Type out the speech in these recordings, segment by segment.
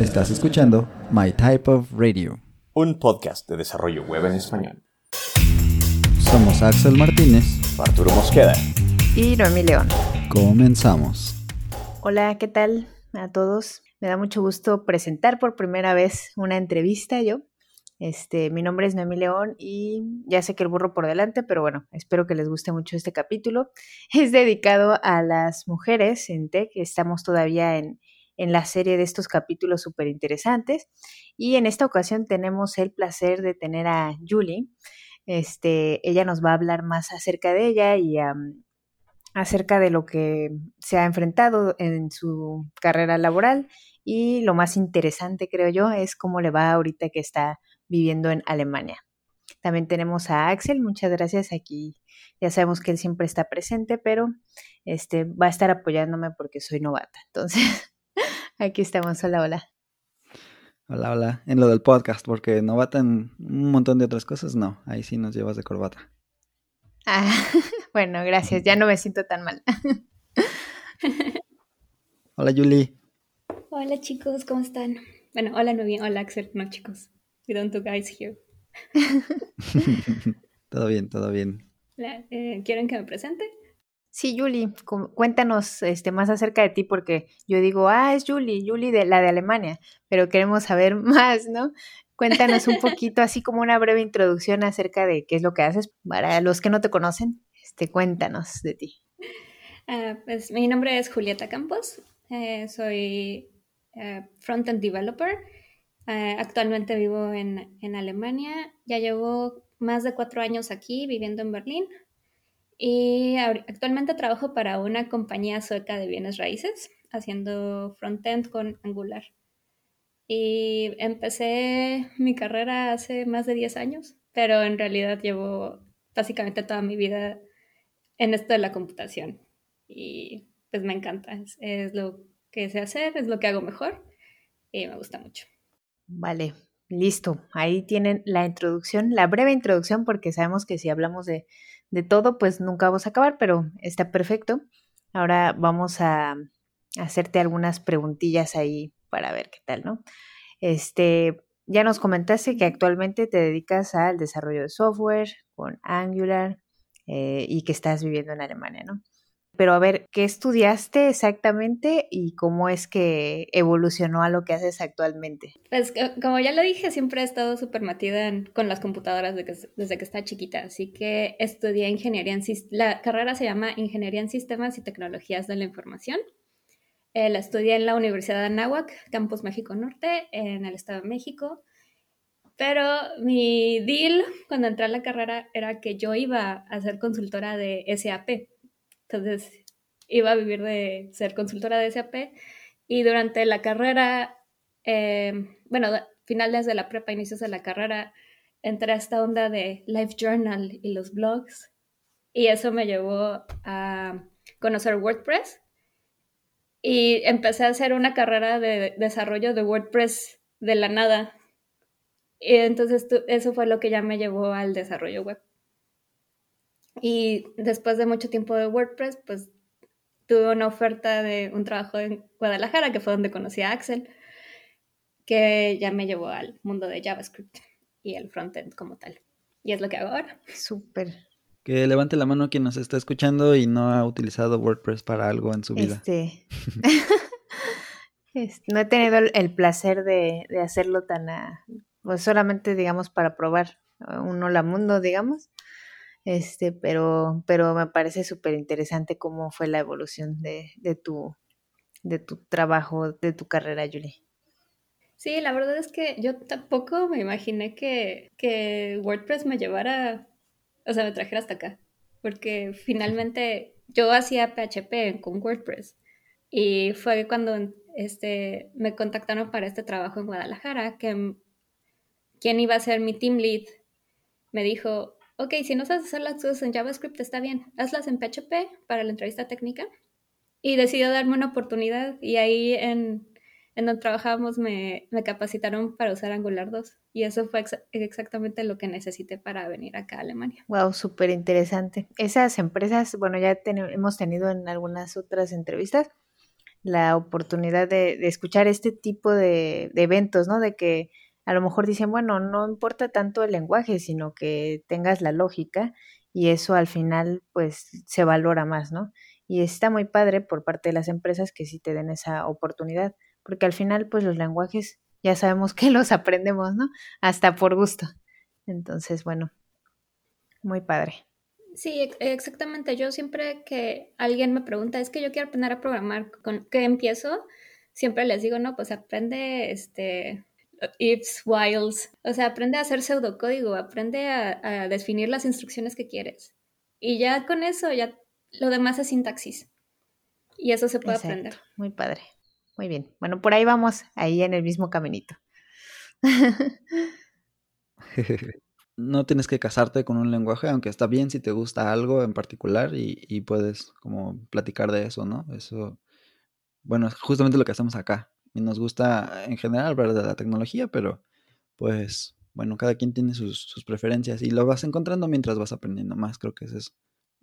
Estás escuchando My Type of Radio. Un podcast de desarrollo web en español. Somos Axel Martínez. Arturo Mosqueda. Y Noemí León. Comenzamos. Hola, ¿qué tal a todos? Me da mucho gusto presentar por primera vez una entrevista yo. Este, mi nombre es Noemí León y ya sé que el burro por delante, pero bueno, espero que les guste mucho este capítulo. Es dedicado a las mujeres en tech. Estamos todavía en, en la serie de estos capítulos súper interesantes. Y en esta ocasión tenemos el placer de tener a Julie. Este, ella nos va a hablar más acerca de ella y acerca de lo que se ha enfrentado en su carrera laboral. Y lo más interesante, creo yo, es cómo le va ahorita que está viviendo en Alemania. También tenemos a Axel, muchas gracias aquí. Ya sabemos que él siempre está presente, pero este va a estar apoyándome porque soy novata. Entonces, Aquí estamos, hola, hola. Hola, hola. En lo del podcast, porque novata en un montón de otras cosas, no. Ahí sí nos llevas de corbata. Ah, bueno, gracias. Ya no me siento tan mal. hola, Julie. Hola, chicos, ¿cómo están? Bueno, hola, Novi. Hola, Axel. No, chicos. We don't do guys here. todo bien, todo bien. Eh, ¿Quieren que me presente? Sí, Julie, cuéntanos este, más acerca de ti, porque yo digo, ah, es Julie, Julie de la de Alemania, pero queremos saber más, ¿no? Cuéntanos un poquito, así como una breve introducción acerca de qué es lo que haces. Para los que no te conocen, este, cuéntanos de ti. Uh, pues mi nombre es Julieta Campos, eh, soy uh, front-end developer. Uh, actualmente vivo en, en Alemania, ya llevo más de cuatro años aquí viviendo en Berlín. Y actualmente trabajo para una compañía sueca de bienes raíces, haciendo frontend con Angular. Y empecé mi carrera hace más de 10 años, pero en realidad llevo básicamente toda mi vida en esto de la computación. Y pues me encanta, es, es lo que sé hacer, es lo que hago mejor y me gusta mucho. Vale, listo. Ahí tienen la introducción, la breve introducción, porque sabemos que si hablamos de de todo, pues nunca vamos a acabar, pero está perfecto. Ahora vamos a hacerte algunas preguntillas ahí para ver qué tal, ¿no? Este, ya nos comentaste que actualmente te dedicas al desarrollo de software con Angular eh, y que estás viviendo en Alemania, ¿no? Pero a ver, ¿qué estudiaste exactamente y cómo es que evolucionó a lo que haces actualmente? Pues como ya lo dije, siempre he estado súper metida con las computadoras desde que, estaba chiquita, así que estudié ingeniería en la carrera se llama Ingeniería en Sistemas y Tecnologías de la Información. Eh, la estudié en la Universidad de Anáhuac, Campus México Norte, en el Estado de México. Pero mi deal cuando entré a la carrera era que yo iba a ser consultora de SAP, entonces iba a vivir de ser consultora de SAP y durante la carrera, eh, bueno, finales de la prepa, inicios de la carrera, entré a esta onda de Life Journal y los blogs y eso me llevó a conocer WordPress y empecé a hacer una carrera de desarrollo de WordPress de la nada. Y entonces eso fue lo que ya me llevó al desarrollo web. Y después de mucho tiempo de WordPress, pues tuve una oferta de un trabajo en Guadalajara, que fue donde conocí a Axel, que ya me llevó al mundo de JavaScript y el frontend como tal. Y es lo que hago ahora. Súper. Que levante la mano quien nos está escuchando y no ha utilizado WordPress para algo en su vida. Este... no he tenido el placer de, de hacerlo tan, pues solamente digamos para probar un hola mundo, digamos. Este, pero, pero me parece súper interesante cómo fue la evolución de, de, tu, de tu trabajo, de tu carrera, Julie. Sí, la verdad es que yo tampoco me imaginé que, que WordPress me llevara, o sea, me trajera hasta acá, porque finalmente yo hacía PHP con WordPress y fue cuando este, me contactaron para este trabajo en Guadalajara, que quien iba a ser mi team lead me dijo, ok, si no sabes hacer las cosas en JavaScript, está bien, hazlas en PHP para la entrevista técnica. Y decidió darme una oportunidad y ahí en, donde trabajábamos me, capacitaron para usar Angular 2. Y eso fue exactamente lo que necesité para venir acá a Alemania. Wow, súper interesante. Esas empresas, bueno, ya hemos tenido en algunas otras entrevistas, la oportunidad de, de escuchar este tipo de, de eventos, ¿no? De que a lo mejor dicen, bueno, no importa tanto el lenguaje, sino que tengas la lógica y eso al final pues se valora más, ¿no? Y está muy padre por parte de las empresas que sí te den esa oportunidad, porque al final pues los lenguajes ya sabemos que los aprendemos, ¿no? Hasta por gusto. Entonces, bueno, muy padre. Sí, exactamente. Yo siempre que alguien me pregunta, es que yo quiero aprender a programar, ¿con qué empiezo? Siempre les digo, no, pues aprende este ifs, whiles, o sea, aprende a hacer pseudocódigo, aprende a, a definir las instrucciones que quieres. Y ya con eso, ya lo demás es sintaxis. Y eso se puede Exacto, aprender. Muy padre. Muy bien. Bueno, por ahí vamos, ahí en el mismo caminito. no tienes que casarte con un lenguaje, aunque está bien si te gusta algo en particular y, y puedes como platicar de eso, ¿no? Eso, bueno, es justamente lo que hacemos acá. Y nos gusta en general hablar de la tecnología, pero pues bueno, cada quien tiene sus, sus preferencias y lo vas encontrando mientras vas aprendiendo más. Creo que eso es,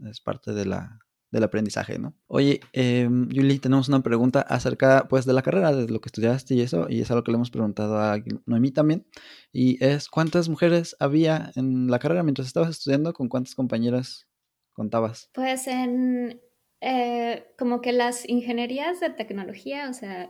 es parte de la, del aprendizaje, ¿no? Oye, eh, Yuli, tenemos una pregunta acerca, pues, de la carrera, de lo que estudiaste y eso, y es algo que le hemos preguntado a Noemí también, y es, ¿cuántas mujeres había en la carrera mientras estabas estudiando? ¿Con cuántas compañeras contabas? Pues en, eh, como que las ingenierías de tecnología, o sea,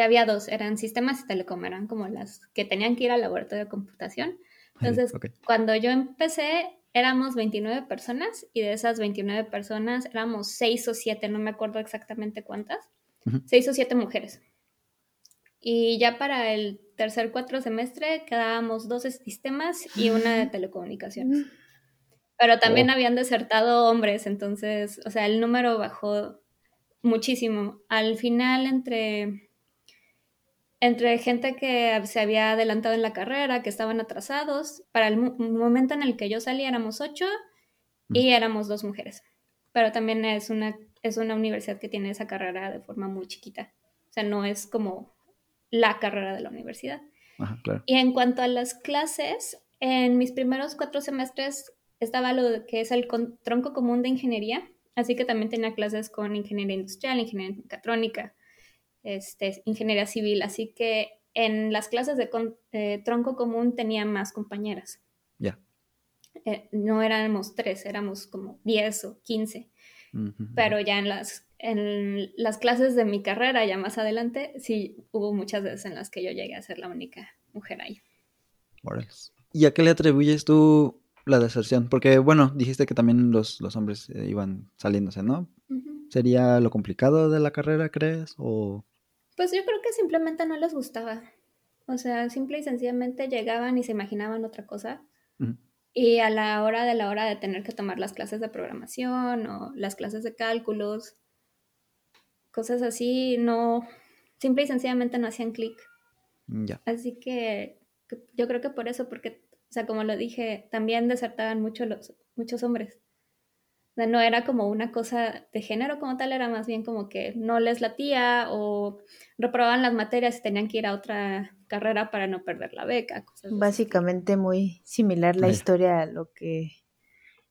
había dos, eran sistemas y telecom, eran como las que tenían que ir al laboratorio de computación. Entonces, okay. cuando yo empecé, éramos 29 personas y de esas 29 personas éramos 6 o 7, no me acuerdo exactamente cuántas, uh -huh. 6 o 7 mujeres. Y ya para el tercer cuatro semestre quedábamos 12 sistemas y una de telecomunicaciones. Pero también oh. habían desertado hombres, entonces, o sea, el número bajó muchísimo. Al final, entre entre gente que se había adelantado en la carrera, que estaban atrasados. Para el momento en el que yo salí éramos ocho y éramos dos mujeres. Pero también es una, es una universidad que tiene esa carrera de forma muy chiquita. O sea, no es como la carrera de la universidad. Ajá, claro. Y en cuanto a las clases, en mis primeros cuatro semestres estaba lo que es el tronco común de ingeniería, así que también tenía clases con ingeniería industrial, ingeniería mecatrónica, este, ingeniería civil, así que en las clases de con, eh, tronco común tenía más compañeras. Ya. Yeah. Eh, no éramos tres, éramos como 10 o 15. Uh -huh. Pero ya en las, en las clases de mi carrera, ya más adelante, sí hubo muchas veces en las que yo llegué a ser la única mujer ahí. ¿Y a qué le atribuyes tú la deserción? Porque, bueno, dijiste que también los, los hombres eh, iban saliéndose, ¿no? Uh -huh. ¿Sería lo complicado de la carrera, crees? ¿O pues yo creo que simplemente no les gustaba. O sea, simple y sencillamente llegaban y se imaginaban otra cosa. Uh -huh. Y a la hora de la hora de tener que tomar las clases de programación o las clases de cálculos, cosas así, no, simple y sencillamente no hacían clic. Ya. Así que yo creo que por eso, porque, o sea, como lo dije, también desertaban mucho los, muchos hombres. O sea, no era como una cosa de género como tal, era más bien como que no les latía o reprobaban las materias y tenían que ir a otra carrera para no perder la beca. Cosas Básicamente así. muy similar la historia a lo que,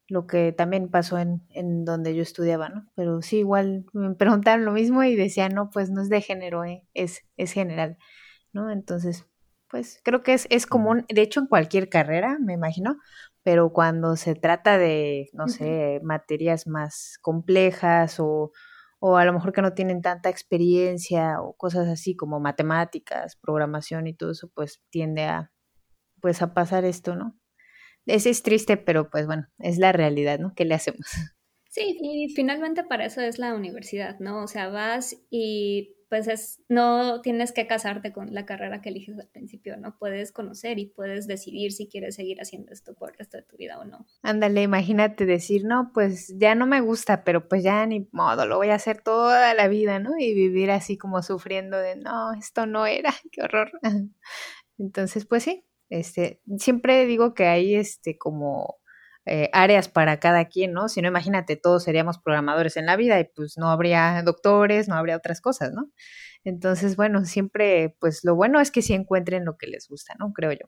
lo que también pasó en, en donde yo estudiaba, ¿no? Pero sí, igual me preguntaron lo mismo y decían, no, pues no es de género, ¿eh? es, es general, ¿no? Entonces, pues creo que es, es común, de hecho en cualquier carrera, me imagino, pero cuando se trata de, no sé, materias más complejas o, o, a lo mejor que no tienen tanta experiencia o cosas así como matemáticas, programación y todo eso, pues tiende a, pues a pasar esto, ¿no? Ese es triste, pero pues bueno, es la realidad, ¿no? ¿Qué le hacemos? Sí, y finalmente para eso es la universidad, ¿no? O sea, vas y pues es, no tienes que casarte con la carrera que eliges al principio, ¿no? Puedes conocer y puedes decidir si quieres seguir haciendo esto por el resto de tu vida o no. Ándale, imagínate decir, no, pues ya no me gusta, pero pues ya ni modo, lo voy a hacer toda la vida, ¿no? Y vivir así como sufriendo de, no, esto no era, qué horror. Entonces, pues sí, este, siempre digo que hay este como eh, áreas para cada quien, ¿no? Si no, imagínate, todos seríamos programadores en la vida y pues no habría doctores, no habría otras cosas, ¿no? Entonces, bueno, siempre, pues lo bueno es que sí encuentren lo que les gusta, ¿no? Creo yo.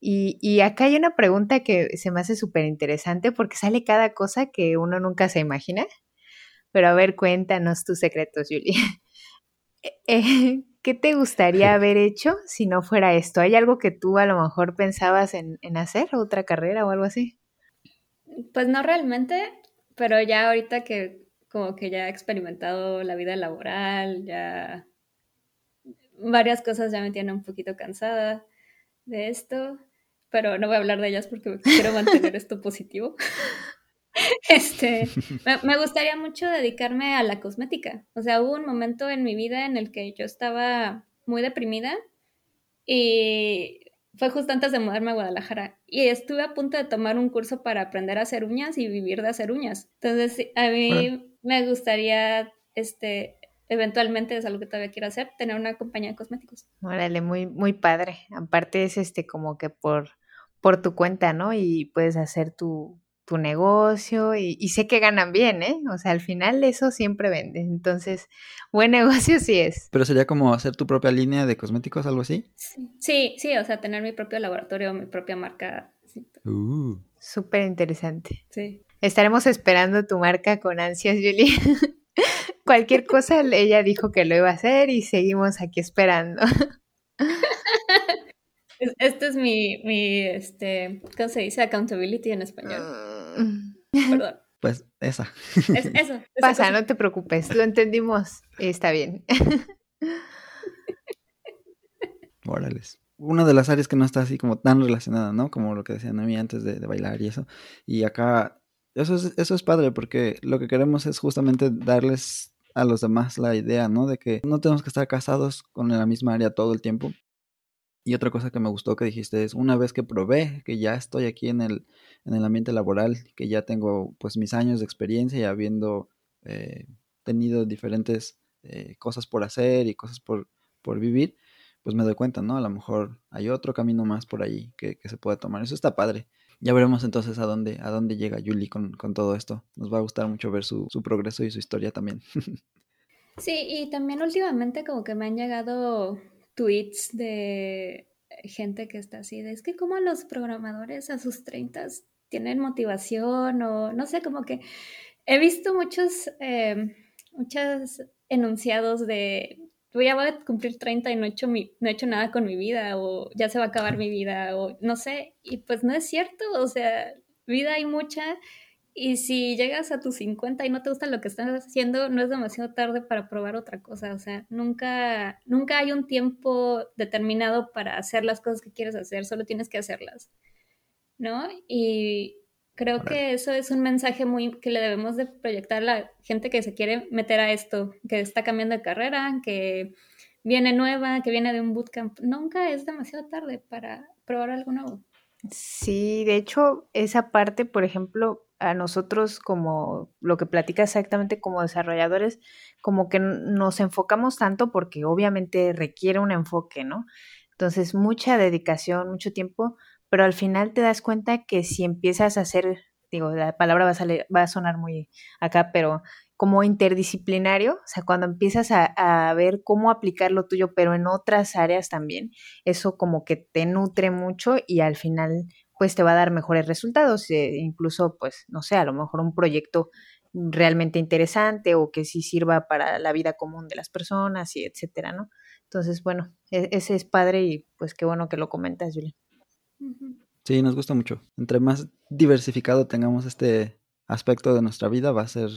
Y, y acá hay una pregunta que se me hace súper interesante porque sale cada cosa que uno nunca se imagina. Pero a ver, cuéntanos tus secretos, Julie. Eh, ¿Qué te gustaría haber hecho si no fuera esto? ¿Hay algo que tú a lo mejor pensabas en, en hacer, otra carrera o algo así? Pues no realmente, pero ya ahorita que como que ya he experimentado la vida laboral, ya varias cosas ya me tienen un poquito cansada de esto, pero no voy a hablar de ellas porque quiero mantener esto positivo. Este, me, gustaría mucho dedicarme a la cosmética. O sea, hubo un momento en mi vida en el que yo estaba muy deprimida y fue justo antes de mudarme a Guadalajara y estuve a punto de tomar un curso para aprender a hacer uñas y vivir de hacer uñas. Entonces, a mí me gustaría, este, eventualmente es algo que todavía quiero hacer, tener una compañía de cosméticos. Órale, muy, muy padre. Aparte es este como que por, por tu cuenta, ¿no? Y puedes hacer tu, tu negocio y, sé que ganan bien, ¿eh? O sea, al final eso siempre vende. Entonces, buen negocio sí es. Pero sería como hacer tu propia línea de cosméticos, algo así. Sí, sí, o sea, tener mi propio laboratorio, mi propia marca. Uh. Súper interesante. Sí. Estaremos esperando tu marca con ansias, Julie. Cualquier cosa, ella dijo que lo iba a hacer y seguimos aquí esperando. Este es mi, mi, este, ¿cómo se dice? Accountability en español. Mm. Perdón. Pues esa. Es, eso. Pasa, no te preocupes, lo entendimos. Está bien. Órales. Una de las áreas que no está así como tan relacionada, ¿no? Como lo que decía Noemí antes de, de, bailar y eso. Y acá, eso es, eso es padre porque lo que queremos es justamente darles a los demás la idea, ¿no? De que no tenemos que estar casados con la misma área todo el tiempo, y otra cosa que me gustó que dijiste es, una vez que probé, que ya estoy aquí en el, en el ambiente laboral, que ya tengo pues mis años de experiencia y habiendo eh, tenido diferentes eh, cosas por hacer y cosas por, por vivir, pues me doy cuenta, ¿no? A lo mejor hay otro camino más por ahí que, se puede tomar. Eso está padre. Ya veremos entonces a dónde, a dónde llega Yuli con, con todo esto. Nos va a gustar mucho ver su progreso y su historia también. sí, y también últimamente como que me han llegado tweets de gente que está así, de es que como los programadores a sus 30 tienen motivación o no sé, como que he visto muchos, eh, muchos enunciados de voy a cumplir 30 y no he, hecho mi, no he hecho nada con mi vida o ya se va a acabar mi vida o no sé, y pues no es cierto, o sea, vida hay mucha y si llegas a tus 50 y no te gusta lo que estás haciendo, no es demasiado tarde para probar otra cosa. O sea, nunca, nunca hay un tiempo determinado para hacer las cosas que quieres hacer, solo tienes que hacerlas. ¿No? Y creo que eso es un mensaje muy que le debemos de proyectar a la gente que se quiere meter a esto, que está cambiando de carrera, que viene nueva, que viene de un bootcamp. Nunca es demasiado tarde para probar algo nuevo. Sí, de hecho, esa parte, por ejemplo, a nosotros como lo que platica exactamente como desarrolladores, como que nos enfocamos tanto porque obviamente requiere un enfoque, ¿no? Entonces, mucha dedicación, mucho tiempo, pero al final te das cuenta que si empiezas a hacer, digo, la palabra va a, salir, va a sonar muy acá, pero como interdisciplinario, o sea, cuando empiezas a, a, ver cómo aplicar lo tuyo, pero en otras áreas también, eso como que te nutre mucho y al final pues te va a dar mejores resultados, eh, incluso pues no sé, a lo mejor un proyecto realmente interesante o que sí sirva para la vida común de las personas y etcétera, ¿no? Entonces, bueno, e-, ese es padre y pues qué bueno que lo comentas, Julia. Sí, nos gusta mucho. Entre más diversificado tengamos este aspecto de nuestra vida, va a ser,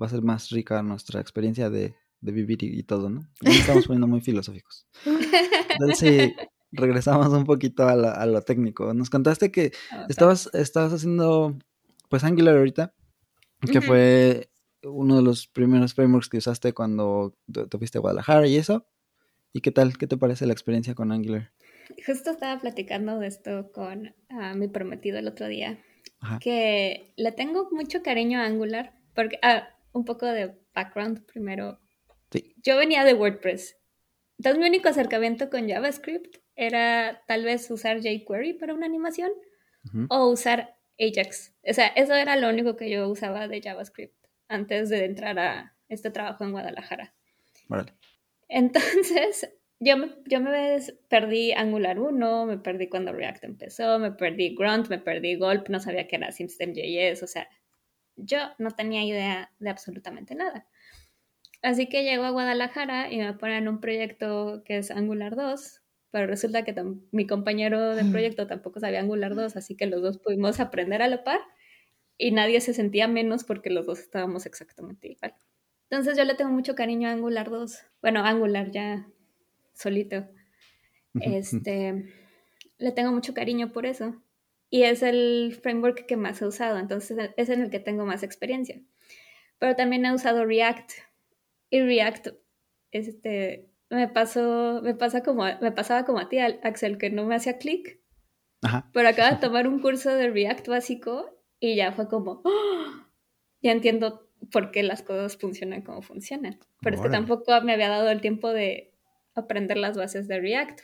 va a ser más rica nuestra experiencia de, vivir y, todo, ¿no? estamos poniendo muy filosóficos. Entonces, regresamos un poquito a, lo técnico. Nos contaste que ah, estabas, estabas haciendo pues Angular ahorita, que fue uno de los primeros frameworks que usaste cuando te, fuiste a Guadalajara y eso. ¿Y qué tal? ¿Qué te parece la experiencia con Angular? Justo estaba platicando de esto con ah, mi prometido el otro día, que le tengo mucho cariño a Angular, porque, ah, un poco de background primero. Sí. Yo venía de WordPress. Entonces mi único acercamiento con JavaScript era tal vez usar jQuery para una animación o usar Ajax. O sea, eso era lo único que yo usaba de JavaScript antes de entrar a este trabajo en Guadalajara. Vale. Entonces, yo me, yo me perdí Angular 1, me perdí cuando React empezó, me perdí Grunt, me perdí Gulp, no sabía que era System.js, o sea, yo no tenía idea de absolutamente nada. Así que llego a Guadalajara y me ponen un proyecto que es Angular 2, pero resulta que mi compañero de proyecto tampoco sabía Angular 2, así que los dos pudimos aprender a la par y nadie se sentía menos porque los dos estábamos exactamente igual. Entonces yo le tengo mucho cariño a Angular 2. Bueno, Angular ya solito. Este, le tengo mucho cariño por eso. Y es el framework que más he usado, entonces es en el que tengo más experiencia. Pero también he usado React y React, este, me pasó, me pasa como, me pasaba como a ti, Axel, que no me hacía clic. Pero acabo de tomar un curso de React básico y ya fue como, ¡Ah! ya entiendo por qué las cosas funcionan como funcionan. Pero es que tampoco me había dado el tiempo de aprender las bases de React.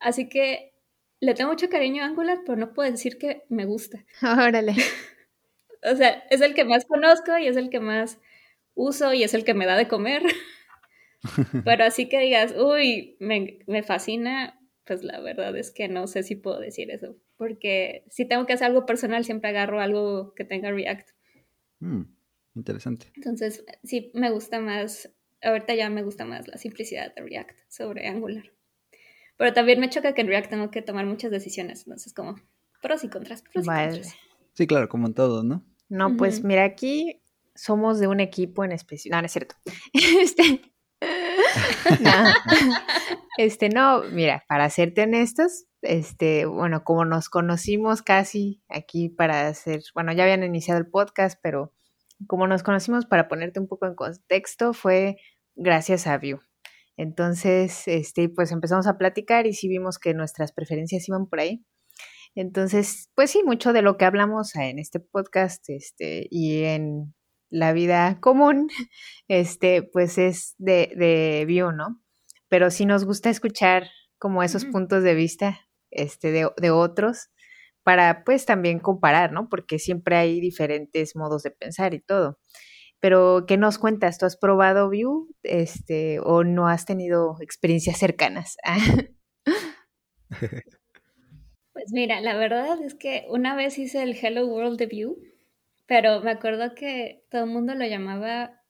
Así que le tengo mucho cariño a Angular, pero no puedo decir que me gusta. Órale. o sea, es el que más conozco y es el que más uso y es el que me da de comer. Pero así que digas, uy, me, fascina, pues la verdad es que no sé si puedo decir eso. Porque si tengo que hacer algo personal, siempre agarro algo que tenga React. Mm, interesante. Entonces, sí, me gusta más, ahorita ya me gusta más la simplicidad de React sobre Angular. Pero también me choca que en React tengo que tomar muchas decisiones. Entonces, como pros y contras, pros y contras. Sí, claro, como en todo, ¿no? No, pues mira, aquí somos de un equipo en especial. No, no es cierto. Este. no. Este, no, mira, para serte honestos, este, bueno, como nos conocimos casi aquí para hacer, bueno, ya habían iniciado el podcast, pero como nos conocimos para ponerte un poco en contexto, fue gracias a View. Entonces, este, pues empezamos a platicar y sí vimos que nuestras preferencias iban por ahí. Entonces, pues sí, mucho de lo que hablamos en este podcast, este, y en la vida común, este, pues es de, de View, ¿no? Pero sí nos gusta escuchar como esos puntos de vista este, de, de, otros para pues también comparar, ¿no? Porque siempre hay diferentes modos de pensar y todo. Pero, ¿qué nos cuentas? ¿Tú has probado View este, o no has tenido experiencias cercanas? pues mira, la verdad es que una vez hice el Hello World de View pero me acuerdo que todo el mundo lo llamaba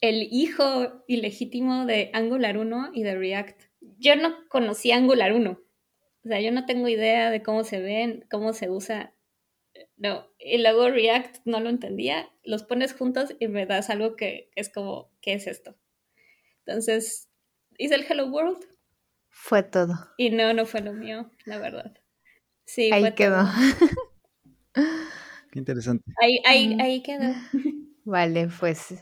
el hijo ilegítimo de Angular 1 y de React. Yo no conocía Angular 1. O sea, yo no tengo idea de cómo se ven, cómo se usa. No. Y luego React no lo entendía. Los pones juntos y me das algo que es como, ¿qué es esto? Entonces, hice el Hello World. Fue todo. Y no, no fue lo mío, la verdad. Sí, Ahí quedó. Qué interesante. Ahí, ahí, ahí quedó. Vale, pues.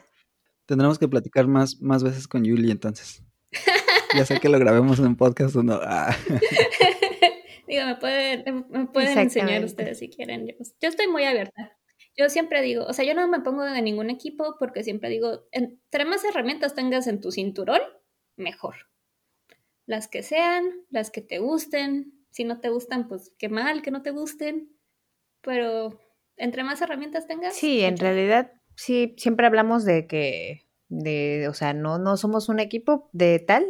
Tendremos que platicar más, más veces con Julie entonces. ya sé que lo grabemos en un podcast o no. Ah. Digo, me pueden, me pueden enseñar ustedes si quieren. Yo, yo, estoy muy abierta. Yo siempre digo, o sea, yo no me pongo de ningún equipo porque siempre digo, entre más herramientas tengas en tu cinturón, mejor. Las que sean, las que te gusten. Si no te gustan, pues qué mal que no te gusten. Pero entre más herramientas tengas. Sí, en realidad, sí, siempre hablamos de que, de, o sea, no, no somos un equipo de tal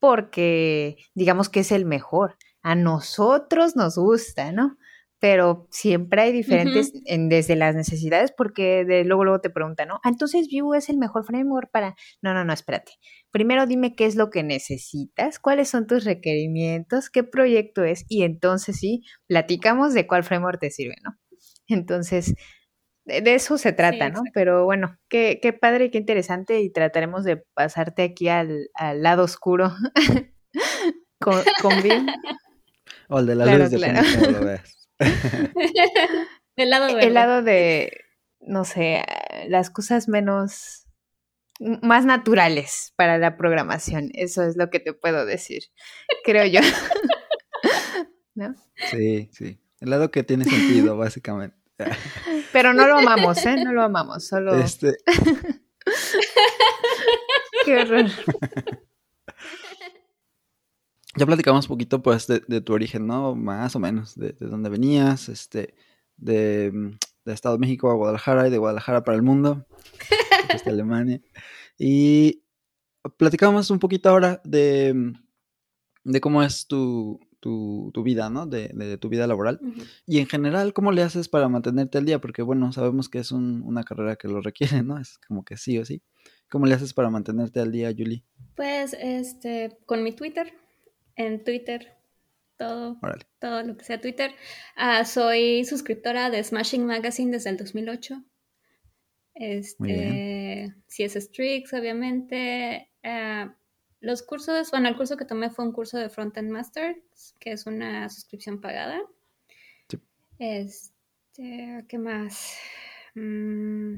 porque digamos que es el mejor. A nosotros nos gusta, ¿no? Pero siempre hay diferentes en, desde las necesidades porque de, luego luego te preguntan, ¿no? Ah, entonces Vue es el mejor framework para... No, no, no, espérate. Primero dime qué es lo que necesitas, cuáles son tus requerimientos, qué proyecto es y entonces sí, platicamos de cuál framework te sirve, ¿no? Entonces, de eso se trata, ¿no? Pero bueno, qué, qué padre y qué interesante y trataremos de pasarte aquí al, al lado oscuro con, con bien. O el de la luz, claro. de lo veas. El lado El lado de, no sé, las cosas menos, más naturales para la programación. Eso es lo que te puedo decir, creo yo. ¿No? Sí, sí. El lado que tiene sentido, básicamente. Pero no lo amamos, ¿eh? No lo amamos, solo... Este... Qué horror. Ya platicamos un poquito, pues, de, tu origen, ¿no? Más o menos, de, dónde venías, este, de, de, Estado de México a Guadalajara y de Guadalajara para el mundo, desde Alemania. Y platicamos un poquito ahora de, de cómo es tu, tu, tu vida, ¿no? De, de, tu vida laboral. Y en general, ¿cómo le haces para mantenerte al día? Porque, bueno, sabemos que es un- una carrera que lo requiere, ¿no? Es como que sí o sí. ¿Cómo le haces para mantenerte al día, Julie? Pues este, con mi Twitter, en Twitter, todo, Órale. todo lo que sea Twitter. Ah, soy suscriptora de Smashing Magazine desde el 2008. Este, CS Strix, obviamente. Ah, los cursos, bueno, el curso que tomé fue un curso de Frontend Masters, que es una suscripción pagada. Sí. Este, ¿qué más? Mm,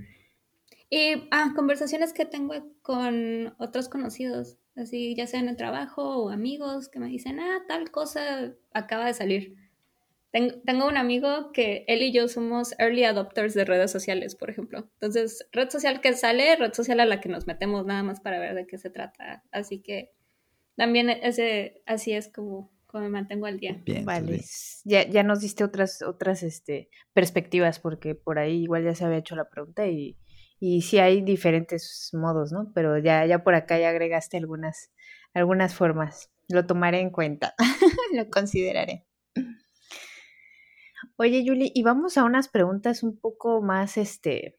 y ah, conversaciones que tengo con otros conocidos, así ya sea en el trabajo o amigos que me dicen, ah, tal cosa acaba de salir. Ten- Tengo un amigo que él y yo somos early adopters de redes sociales, por ejemplo. Entonces, red social que sale, red social a la que nos metemos nada más para ver de qué se trata. Así que también ese, así es como, como me mantengo al día. Bien, Vale, bien. ya, ya nos diste otras, otras este, perspectivas, porque por ahí igual ya se había hecho la pregunta y, y sí hay diferentes modos, ¿no? Pero ya, ya por acá ya agregaste algunas, algunas formas. Lo tomaré en cuenta, lo consideraré. Oye, Yuli, y vamos a unas preguntas un poco más este,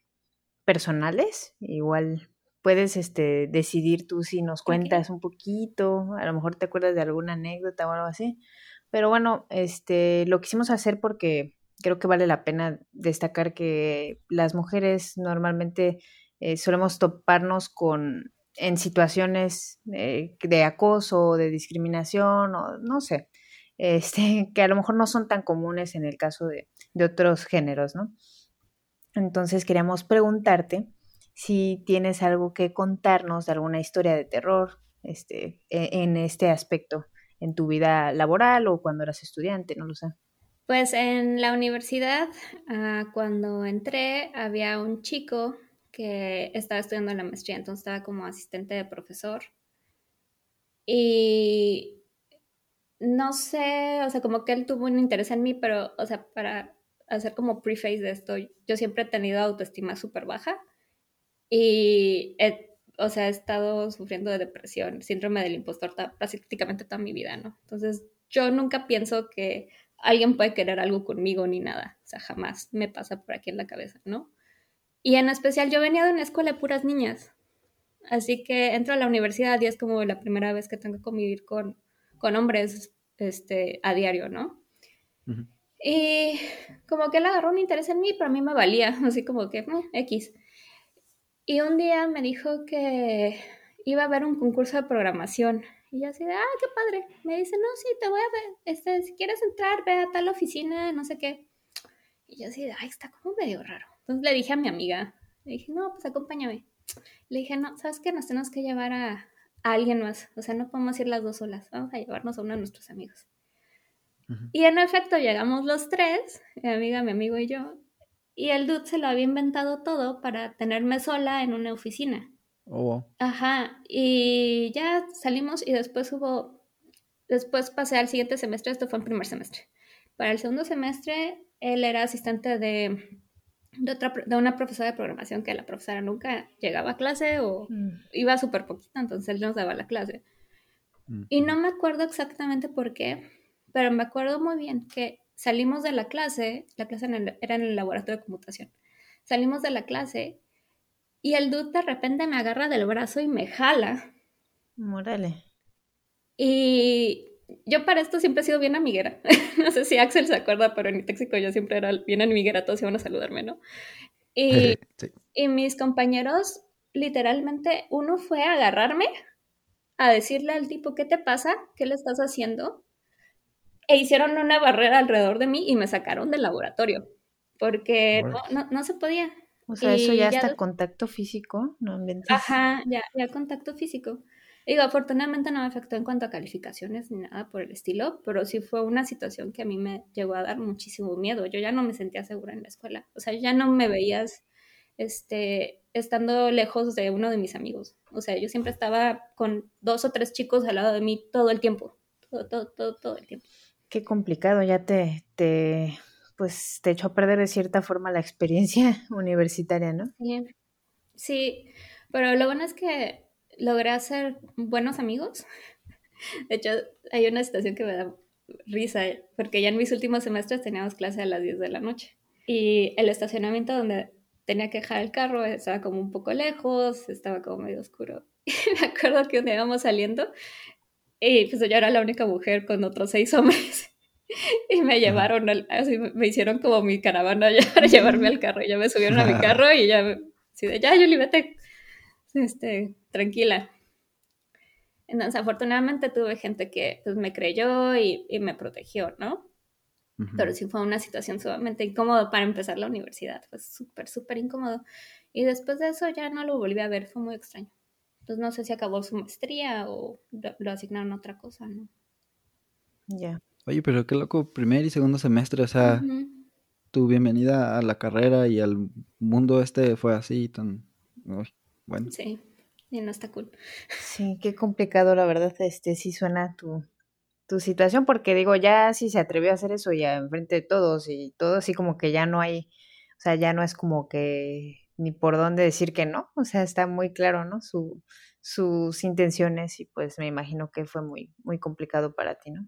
personales. Igual puedes este, decidir tú si nos cuentas un poquito, a lo mejor te acuerdas de alguna anécdota o algo así. Pero bueno, este, lo quisimos hacer porque creo que vale la pena destacar que las mujeres normalmente eh, solemos toparnos con en situaciones eh, de acoso, de discriminación, o no sé, este, que a lo mejor no son tan comunes en el caso de, de otros géneros, ¿no? Entonces queríamos preguntarte si tienes algo que contarnos de alguna historia de terror este, e- en este aspecto, en tu vida laboral o cuando eras estudiante, no lo sé. Pues en la universidad, ah, cuando entré, había un chico que estaba estudiando la maestría, entonces estaba como asistente de profesor. Y no sé, o sea, como que él tuvo un interés en mí, pero, o sea, para hacer como preface de esto, yo siempre he tenido autoestima súper baja y, o sea, he estado sufriendo de depresión, síndrome del impostor prácticamente toda mi vida, ¿no? Entonces, yo nunca pienso que alguien puede querer algo conmigo ni nada, o sea, jamás me pasa por aquí en la cabeza, ¿no? Y en especial, yo venía de una escuela de puras niñas, así que entro a la universidad y es como la primera vez que tengo que convivir con, con hombres este, a diario, ¿no? Y como que él agarró un interés en mí, pero a mí me valía, así como que "Mm, X. Y un día me dijo que iba a haber un concurso de programación. Y yo así de, ah, qué padre. Me dice, no, sí, te voy a ver, este, si quieres entrar, ve a tal oficina, no sé qué. Y yo así de, ay, está como medio raro. Entonces le dije a mi amiga, le dije, no, pues acompáñame. Le dije, no, ¿sabes qué? Nos tenemos que llevar a, a alguien más. O sea, no podemos ir las dos solas. Vamos a llevarnos a uno de nuestros amigos. Y en efecto, llegamos los tres, mi amiga, mi amigo y yo. Y el dude se lo había inventado todo para tenerme sola en una oficina. Oh, Ajá, y ya salimos y después hubo, después pasé al siguiente semestre, esto fue el primer semestre. Para el segundo semestre, él era asistente de, de, otra, de una profesora de programación que la profesora nunca llegaba a clase o iba súper poquito, entonces él nos daba la clase. mm, Y no me acuerdo exactamente por qué, pero me acuerdo muy bien que salimos de la clase, la clase en el- era en el laboratorio de computación, salimos de la clase y el dude de repente me agarra del brazo y me jala. Morale. Y yo para esto siempre he sido bien amiguera. no sé si Axel se acuerda, pero en mi yo siempre era bien amiguera, todos iban a saludarme, ¿no? Y, sí. y mis compañeros, literalmente, uno fue a agarrarme, a decirle al tipo, ¿qué te pasa? ¿Qué le estás haciendo? E hicieron una barrera alrededor de mí y me sacaron del laboratorio, porque no, no, no se podía. O sea, eso Y ya ya hasta des- contacto físico, ¿no inventes? Ajá, ya, ya contacto físico. Digo, afortunadamente no me afectó en cuanto a calificaciones ni nada por el estilo, pero sí fue una situación que a mí me llegó a dar muchísimo miedo. Yo ya no me sentía segura en la escuela. O sea, ya no me veías este, estando lejos de uno de mis amigos. O sea, yo siempre estaba con dos o tres chicos al lado de mí todo el tiempo. Todo, todo, todo, todo el tiempo. Qué complicado, ya te, te, pues te echó a perder de cierta forma la experiencia universitaria, ¿no? Sí, sí, pero lo bueno es que logré hacer buenos amigos. De hecho, hay una situación que me da risa, porque ya en mis últimos semestres teníamos clase a las 10 de la noche. Y el estacionamiento donde tenía que dejar el carro estaba como un poco lejos, estaba como medio oscuro. Y me acuerdo que un día íbamos saliendo y pues yo era la única mujer con otros seis hombres. Y me llevaron, así me hicieron como mi caravana ya para llevarme al carro. Y ya me subieron a mi carro y ya, así de, ya, Julie, vete, este, tranquila. Entonces, afortunadamente tuve gente que pues, me creyó y, y me protegió, ¿no? Pero sí fue una situación sumamente incómoda para empezar la universidad. Fue súper, súper incómodo. Y después de eso ya no lo volví a ver, fue muy extraño. Entonces no sé si acabó su maestría o lo, asignaron a otra cosa, ¿no? Ya. Oye, pero qué loco, primer y segundo semestre, o sea, tu bienvenida a la carrera y al mundo este fue así, tan... bueno. Sí, y no está cool. Sí, qué complicado, la verdad, este sí suena tu, tu situación, porque digo, ya si se atrevió a hacer eso ya enfrente de todos y todo así como que ya no hay, o sea, ya no es como que ni por dónde decir que no, o sea, está muy claro, ¿no? Su, sus intenciones y pues me imagino que fue muy, muy complicado para ti, ¿no?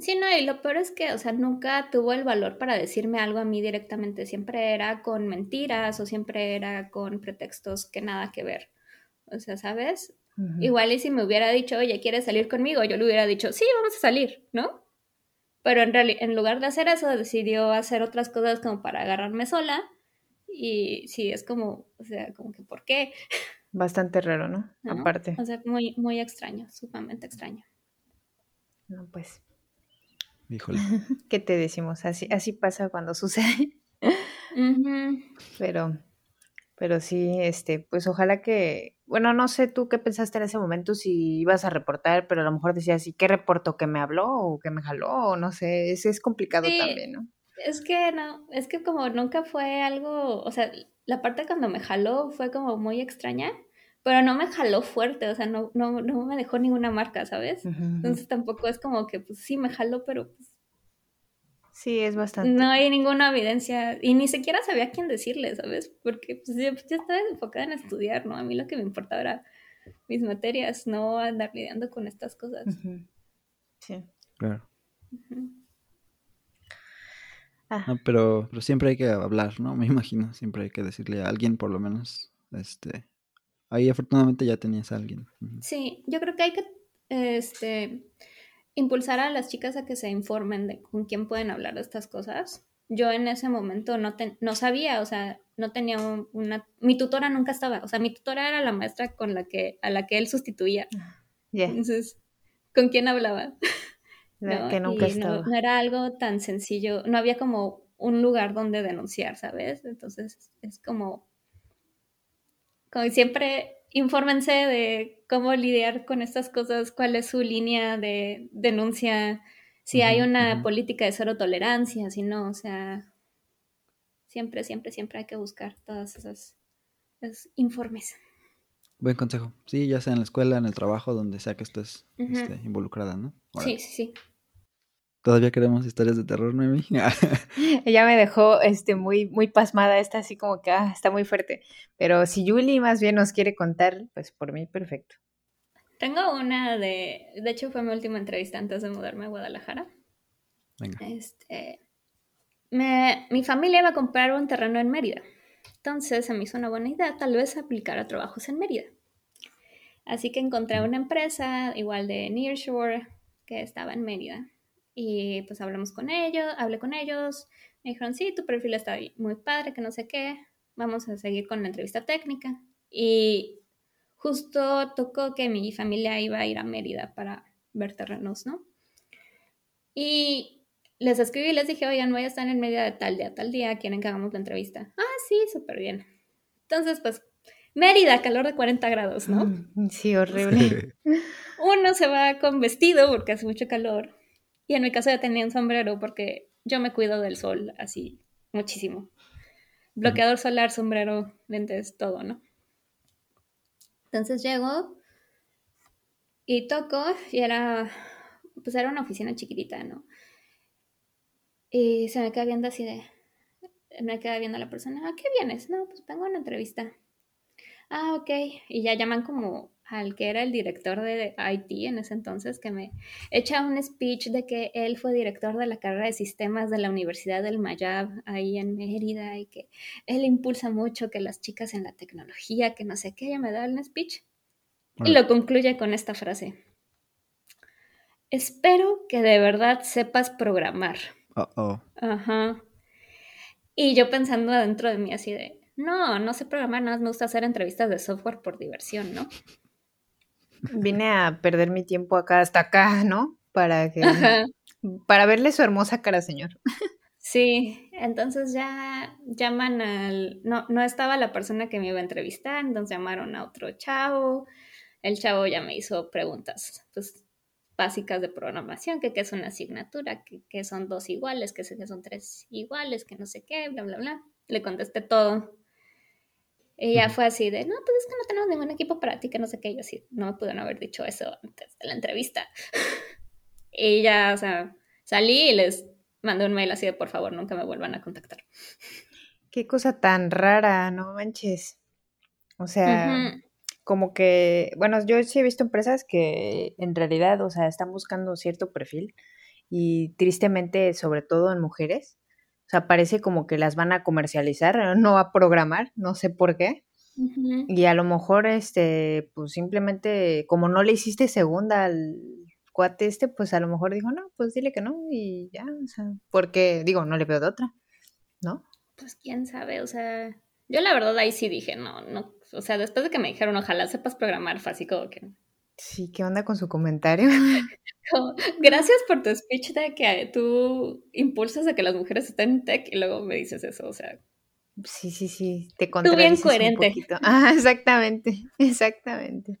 Sí, no, y lo peor es que, o sea, nunca tuvo el valor para decirme algo a mí directamente, siempre era con mentiras o siempre era con pretextos que nada que ver. O sea, ¿sabes? Igual y si me hubiera dicho, oye, ¿quieres salir conmigo? Yo le hubiera dicho, sí, vamos a salir, ¿no? Pero en, en lugar de hacer eso, decidió hacer otras cosas como para agarrarme sola. Y sí, es como, o sea, como que, ¿por qué? Bastante raro, ¿no? Aparte. O sea, muy, muy extraño, sumamente extraño. No, pues. Híjole. ¿Qué te decimos? Así, así pasa cuando sucede. Pero, pero sí, este, pues ojalá que, bueno, no sé tú qué pensaste en ese momento si ibas a reportar, pero a lo mejor decías, ¿y qué reporto? ¿Que me habló o que me jaló? O no sé, es, es complicado también, ¿no? Es que no, es que como nunca fue algo, o sea, la parte cuando me jaló fue como muy extraña, pero no me jaló fuerte, o sea, no, no, no me dejó ninguna marca, ¿sabes? Entonces tampoco es como que, pues sí, me jaló, pero pues Sí, es bastante. No hay ninguna evidencia y ni siquiera sabía quién decirle, ¿sabes? Porque pues, yo, estaba enfocada en estudiar, ¿no? A mí lo que me importaba era mis materias, no andar lidiando con estas cosas. Sí. Claro. Ah. No, pero, pero siempre hay que hablar, ¿no? Me imagino, siempre hay que decirle a alguien por lo menos, este, ahí afortunadamente ya tenías a alguien. Sí, yo creo que hay que, este, impulsar a las chicas a que se informen de con quién pueden hablar de estas cosas. Yo en ese momento no, no sabía, o sea, no tenía una... Mi tutora nunca estaba, o sea, mi tutora era la maestra con la que, a la que él sustituía. Entonces, ¿con quién hablaba? Que nunca estaba. No, era algo tan sencillo, no había como un lugar donde denunciar, ¿sabes? Entonces, es como... Como siempre infórmense de cómo lidiar con estas cosas, cuál es su línea de denuncia, si hay una política de cero tolerancia, si no, o sea, siempre, siempre, siempre hay que buscar todas esas esos informes. Buen consejo. Sí, ya sea en la escuela, en el trabajo, donde sea que estés este, involucrada, ¿no? Sí, sí, sí. Todavía queremos historias de terror, Noemi. Ella me dejó este, muy, muy pasmada, esta así como que ah, está muy fuerte. Pero si Julie más bien nos quiere contar, pues por mí perfecto. Tengo una de, de hecho fue mi última entrevista antes de mudarme a Guadalajara. Venga. Este, mi familia iba a comprar un terreno en Mérida. Entonces se me hizo una buena idea tal vez aplicar a trabajos en Mérida. Así que encontré una empresa igual de Nearshore que estaba en Mérida y pues hablamos con ellos, hablé con ellos, me dijeron, sí, tu perfil está muy padre, que no sé qué, vamos a seguir con la entrevista técnica. Y justo tocó que mi familia iba a ir a Mérida para ver terrenos, ¿no? Y les escribí y les dije, oigan, voy a estar en Mérida de tal día, tal día, quieren que hagamos la entrevista. Ah, sí, súper bien. Entonces, pues, Mérida, calor de 40 grados, ¿no? Mm, sí, horrible. Uno se va con vestido porque hace mucho calor y en mi caso ya tenía un sombrero porque yo me cuido del sol así muchísimo. Bloqueador solar, sombrero, lentes, todo, ¿no? Entonces llego y toco y era, pues era una oficina chiquitita, ¿no? Y se me queda viendo así de, me queda viendo la persona, ¿a qué vienes? No, pues vengo a una entrevista. Ah, ok. Y ya llaman como al que era el director de IT en ese entonces, que me echa un speech de que él fue director de la carrera de sistemas de la Universidad del Mayab, ahí en Mérida, y que él impulsa mucho que las chicas en la tecnología, que no sé qué, ella me da el speech. Y lo concluye con esta frase. Espero que de verdad sepas programar. oh. Ajá. Y yo pensando adentro de mí así de, no, no sé programar, nada más me gusta hacer entrevistas de software por diversión, ¿no? Vine a perder mi tiempo acá hasta acá, ¿no? Para que para verle su hermosa cara, señor. Sí, entonces ya llaman al no no estaba la persona que me iba a entrevistar, entonces llamaron a otro chavo. El chavo ya me hizo preguntas, pues básicas de programación, que qué es una asignatura, que, son dos iguales, que, que son tres iguales, que no sé qué, bla, bla, bla. Le contesté todo. Ya fue así de, no, pues es que no tenemos ningún equipo para ti, que no sé qué. yo sí, no me pudieron haber dicho eso antes de la entrevista. y ya, o sea, salí y les mandé un mail así de, por favor, nunca me vuelvan a contactar. Qué cosa tan rara, no manches. O sea, como que, bueno, yo sí he visto empresas que en realidad, o sea, están buscando cierto perfil y tristemente, sobre todo en mujeres, o sea, parece como que las van a comercializar, no a programar, no sé por qué. Y a lo mejor, este, pues simplemente, como no le hiciste segunda al cuate este, pues a lo mejor dijo, no, pues dile que no y ya, o sea, porque, digo, no le veo de otra, ¿no? Pues quién sabe, o sea, yo la verdad ahí sí dije, no, no, o sea, después de que me dijeron, ojalá sepas programar, fue así como que... Sí, ¿qué onda con su comentario? Gracias por tu speech de que tú impulsas a que las mujeres estén en tech y luego me dices eso, o sea. Sí, sí, sí, te Tú bien coherente. Ah, exactamente, exactamente.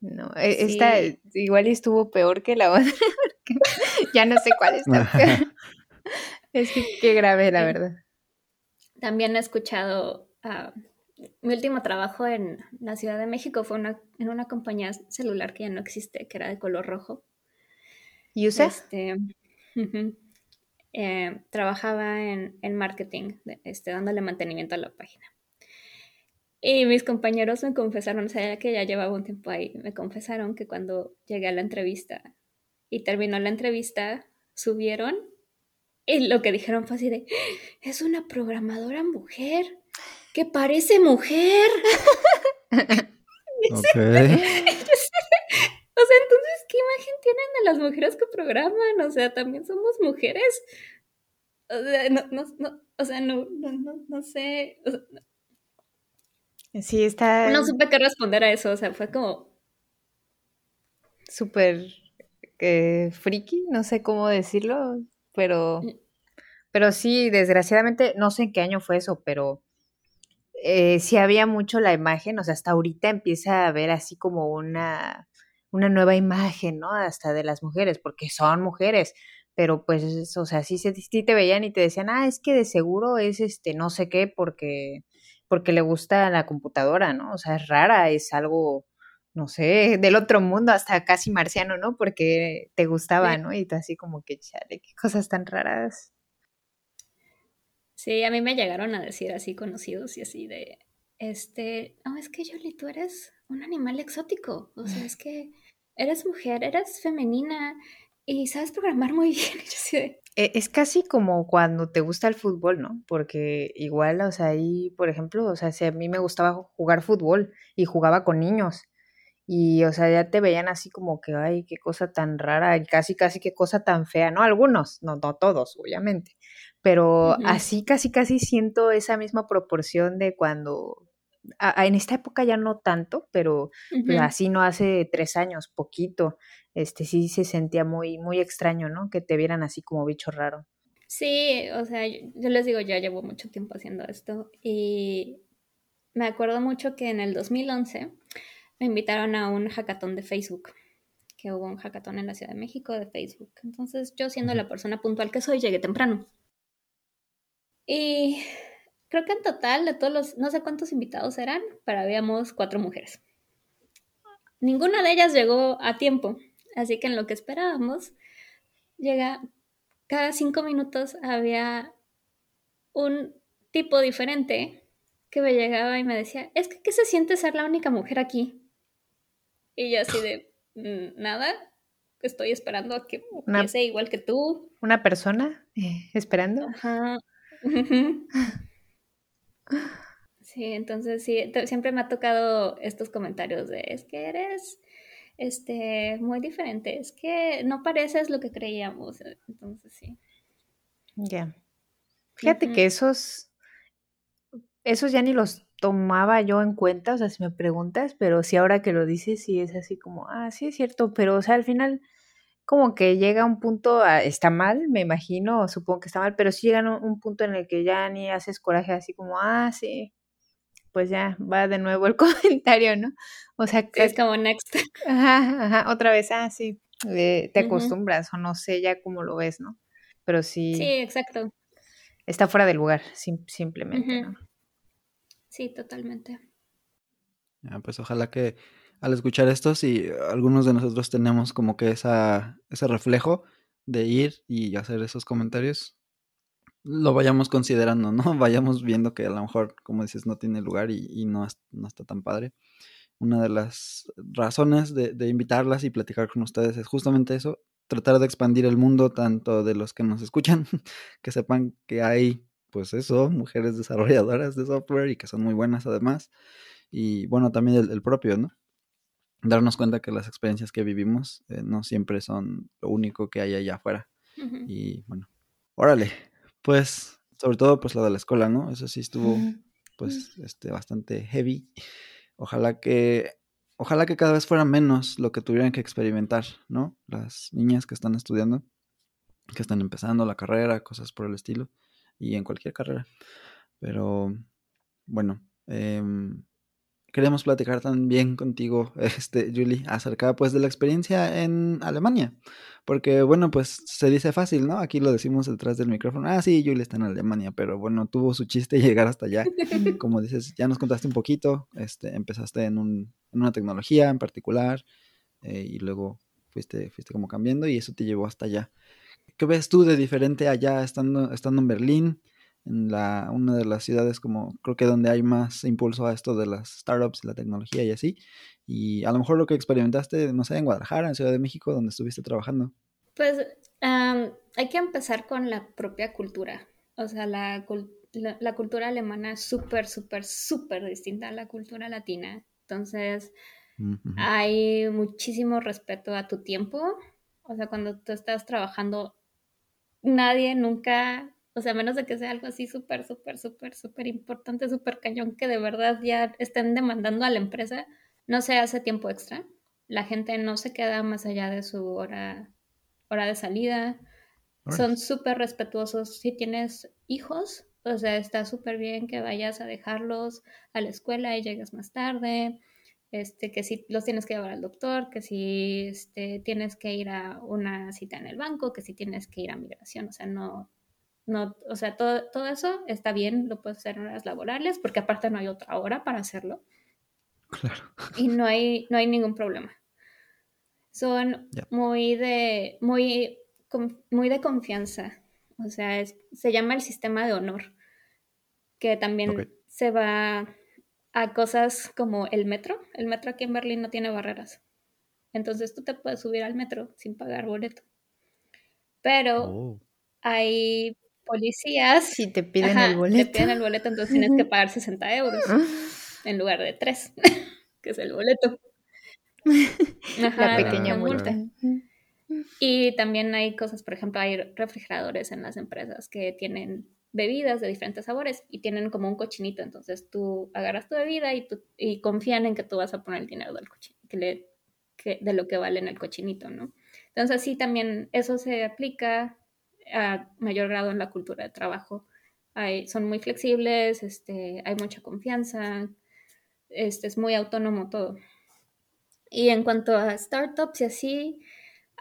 No, e, esta igual estuvo peor que la otra, ya no sé cuál está peor. es que qué grave, la verdad. También he escuchado, uh, mi último trabajo en la Ciudad de México fue una, en una compañía celular que ya no existe, que era de color rojo. ¿Y usted? Este, eh, trabajaba en, en marketing, este, dándole mantenimiento a la página. Y mis compañeros me confesaron, o sea, que ya llevaba un tiempo ahí, me confesaron que cuando llegué a la entrevista y terminó la entrevista, subieron y lo que dijeron fue así de, es una programadora mujer que parece mujer. O sea, entonces, ¿qué imagen tienen de las mujeres que programan? O sea, también somos mujeres. O sea, no, no, no, o sea, no, no, no, sé. sí, está. No supe qué responder a eso. O sea, fue como. Súper eh, friki, no sé cómo decirlo, pero. Mm. Pero sí, desgraciadamente, no sé en qué año fue eso, pero eh, sí había mucho la imagen, o sea, hasta ahorita empieza a ver así como una una nueva imagen, ¿no? Hasta de las mujeres, porque son mujeres, pero pues, o sea, sí, sí te veían y te decían, ah, es que de seguro es este, no sé qué, porque, porque le gusta la computadora, ¿no? O sea, es rara, es algo, no sé, del otro mundo, hasta casi marciano, ¿no? Porque te gustaba, ¿no? Y tú así como que, chale, qué cosas tan raras. Sí, a mí me llegaron a decir así conocidos y así de, este, no, es que Jolie, tú eres un animal exótico, o sea, es que eres mujer, eres femenina y sabes programar muy bien. E, es casi como cuando te gusta el fútbol, ¿no? Porque igual, o sea, ahí, por ejemplo, o sea, si a mí me gustaba jugar fútbol y jugaba con niños y, o sea, ya te veían así como que, ay, qué cosa tan rara y casi, casi qué cosa tan fea, ¿no? Algunos, no, no todos, obviamente, pero así casi, casi siento esa misma proporción de cuando en esta época ya no tanto, pero así no hace tres años, poquito, este sí se sentía muy, muy extraño, ¿no? Que te vieran así como bicho raro. Sí, o sea, yo, les digo, ya llevo mucho tiempo haciendo esto y me acuerdo mucho que en el 2011 me invitaron a un hackathon de Facebook, que hubo un hackathon en la Ciudad de México de Facebook. Entonces yo siendo la persona puntual que soy, llegué temprano. Y creo que en total de todos los, no sé cuántos invitados eran, pero habíamos cuatro mujeres. Ninguna de ellas llegó a tiempo, así que en lo que esperábamos, llega, cada cinco minutos había un tipo diferente que me llegaba y me decía, es que ¿qué se siente ser la única mujer aquí? Y yo así de, "Mm, nada, estoy esperando a que empiece igual que tú. ¿Una persona eh, esperando? Ajá. Sí, entonces sí, siempre me ha tocado estos comentarios de, es que eres este, muy diferente, es que no pareces lo que creíamos. Entonces sí. Ya. Fíjate que esos, esos ya ni los tomaba yo en cuenta, o sea, si me preguntas, pero sí ahora que lo dices, sí es así como, ah, sí es cierto, pero o sea, al final como que llega un punto, a- está mal, me imagino, o supongo que está mal, pero sí llega un, un punto en el que ya ni haces coraje así como, ah, sí, pues ya va de nuevo el comentario, ¿no? O sea, Sí, es como next. Ajá, ajá, otra vez, ah, sí, eh, te acostumbras o no sé ya cómo lo ves, ¿no? Pero sí, Sí, exacto. está fuera de lugar, sim- simplemente. ¿no? Sí, totalmente. Ya, pues ojalá que al escuchar esto, si algunos de nosotros tenemos como que esa, ese reflejo de ir y hacer esos comentarios, lo vayamos considerando, ¿no? Vayamos viendo que a lo mejor, como dices, no tiene lugar y, y no, no está tan padre. Una de las razones de, de invitarlas y platicar con ustedes es justamente eso, tratar de expandir el mundo tanto de los que nos escuchan, que sepan que hay, pues eso, mujeres desarrolladoras de software y que son muy buenas además, y bueno, también el, el propio, ¿no? Darnos cuenta que las experiencias que vivimos eh, no siempre son lo único que hay allá afuera. Y bueno, órale, pues sobre todo pues lo de la escuela, ¿no? Eso sí estuvo pues este bastante heavy. Ojalá que ojalá que cada vez fuera menos lo que tuvieran que experimentar, ¿no? Las niñas que están estudiando, que están empezando la carrera, cosas por el estilo y en cualquier carrera. Pero bueno, em, queremos platicar también contigo, este, Julie, acerca pues de la experiencia en Alemania. Porque bueno, pues se dice fácil, ¿no? Aquí lo decimos detrás del micrófono. Ah, sí, Julie está en Alemania, pero bueno, tuvo su chiste llegar hasta allá. Como dices, ya nos contaste un poquito, este, empezaste en, un, en una tecnología en particular eh, y luego fuiste, fuiste como cambiando y eso te llevó hasta allá. ¿Qué ves tú de diferente allá estando, estando en Berlín? En la, una de las ciudades como creo que donde hay más impulso a esto de las startups, la tecnología y así. Y a lo mejor lo que experimentaste, no sé, en Guadalajara, en Ciudad de México, donde estuviste trabajando. Pues am, hay que empezar con la propia cultura. O sea, la, la- la cultura alemana es súper, súper, súper distinta a la cultura latina. Entonces, Ujú. hay muchísimo respeto a tu tiempo. O sea, cuando tú estás trabajando, nadie nunca, o sea, a menos de que sea algo así súper, súper, súper, súper importante, súper cañón, que de verdad ya estén demandando a la empresa, no se hace tiempo extra. La gente no se queda más allá de su hora, hora de salida. Son súper respetuosos. Si tienes hijos, o sea, está súper bien que vayas a dejarlos a la escuela y llegues más tarde. Este, que si los tienes que llevar al doctor, que si este, tienes que ir a una cita en el banco, que si tienes que ir a migración, o sea, no, no, o sea, todo, todo eso está bien, lo puedes hacer en horas laborales, porque aparte no hay otra hora para hacerlo Claro. y no hay, no hay ningún problema. Son muy de, muy, muy de confianza. O sea, es- se llama el sistema de honor, que también se va a cosas como el metro. El metro aquí en Berlín no tiene barreras. Entonces tú te puedes subir al metro sin pagar boleto. Pero Oh. hay policías. Si te piden Ajá, el boleto. Te piden el boleto, entonces tienes que pagar 60 euros en lugar de 3, que es el boleto. Ajá, La pequeña multa. Y también hay cosas, por ejemplo, hay refrigeradores en las empresas que tienen bebidas de diferentes sabores y tienen como un cochinito. Entonces tú agarras tu bebida y, tú, y confían en que tú vas a poner el dinero del cochinito, que le, que, de lo que vale en el cochinito, ¿no? Entonces sí, también eso se aplica a mayor grado en la cultura de trabajo. Hay, son muy flexibles, este, hay mucha confianza, este, es muy autónomo todo. Y en cuanto a startups y así,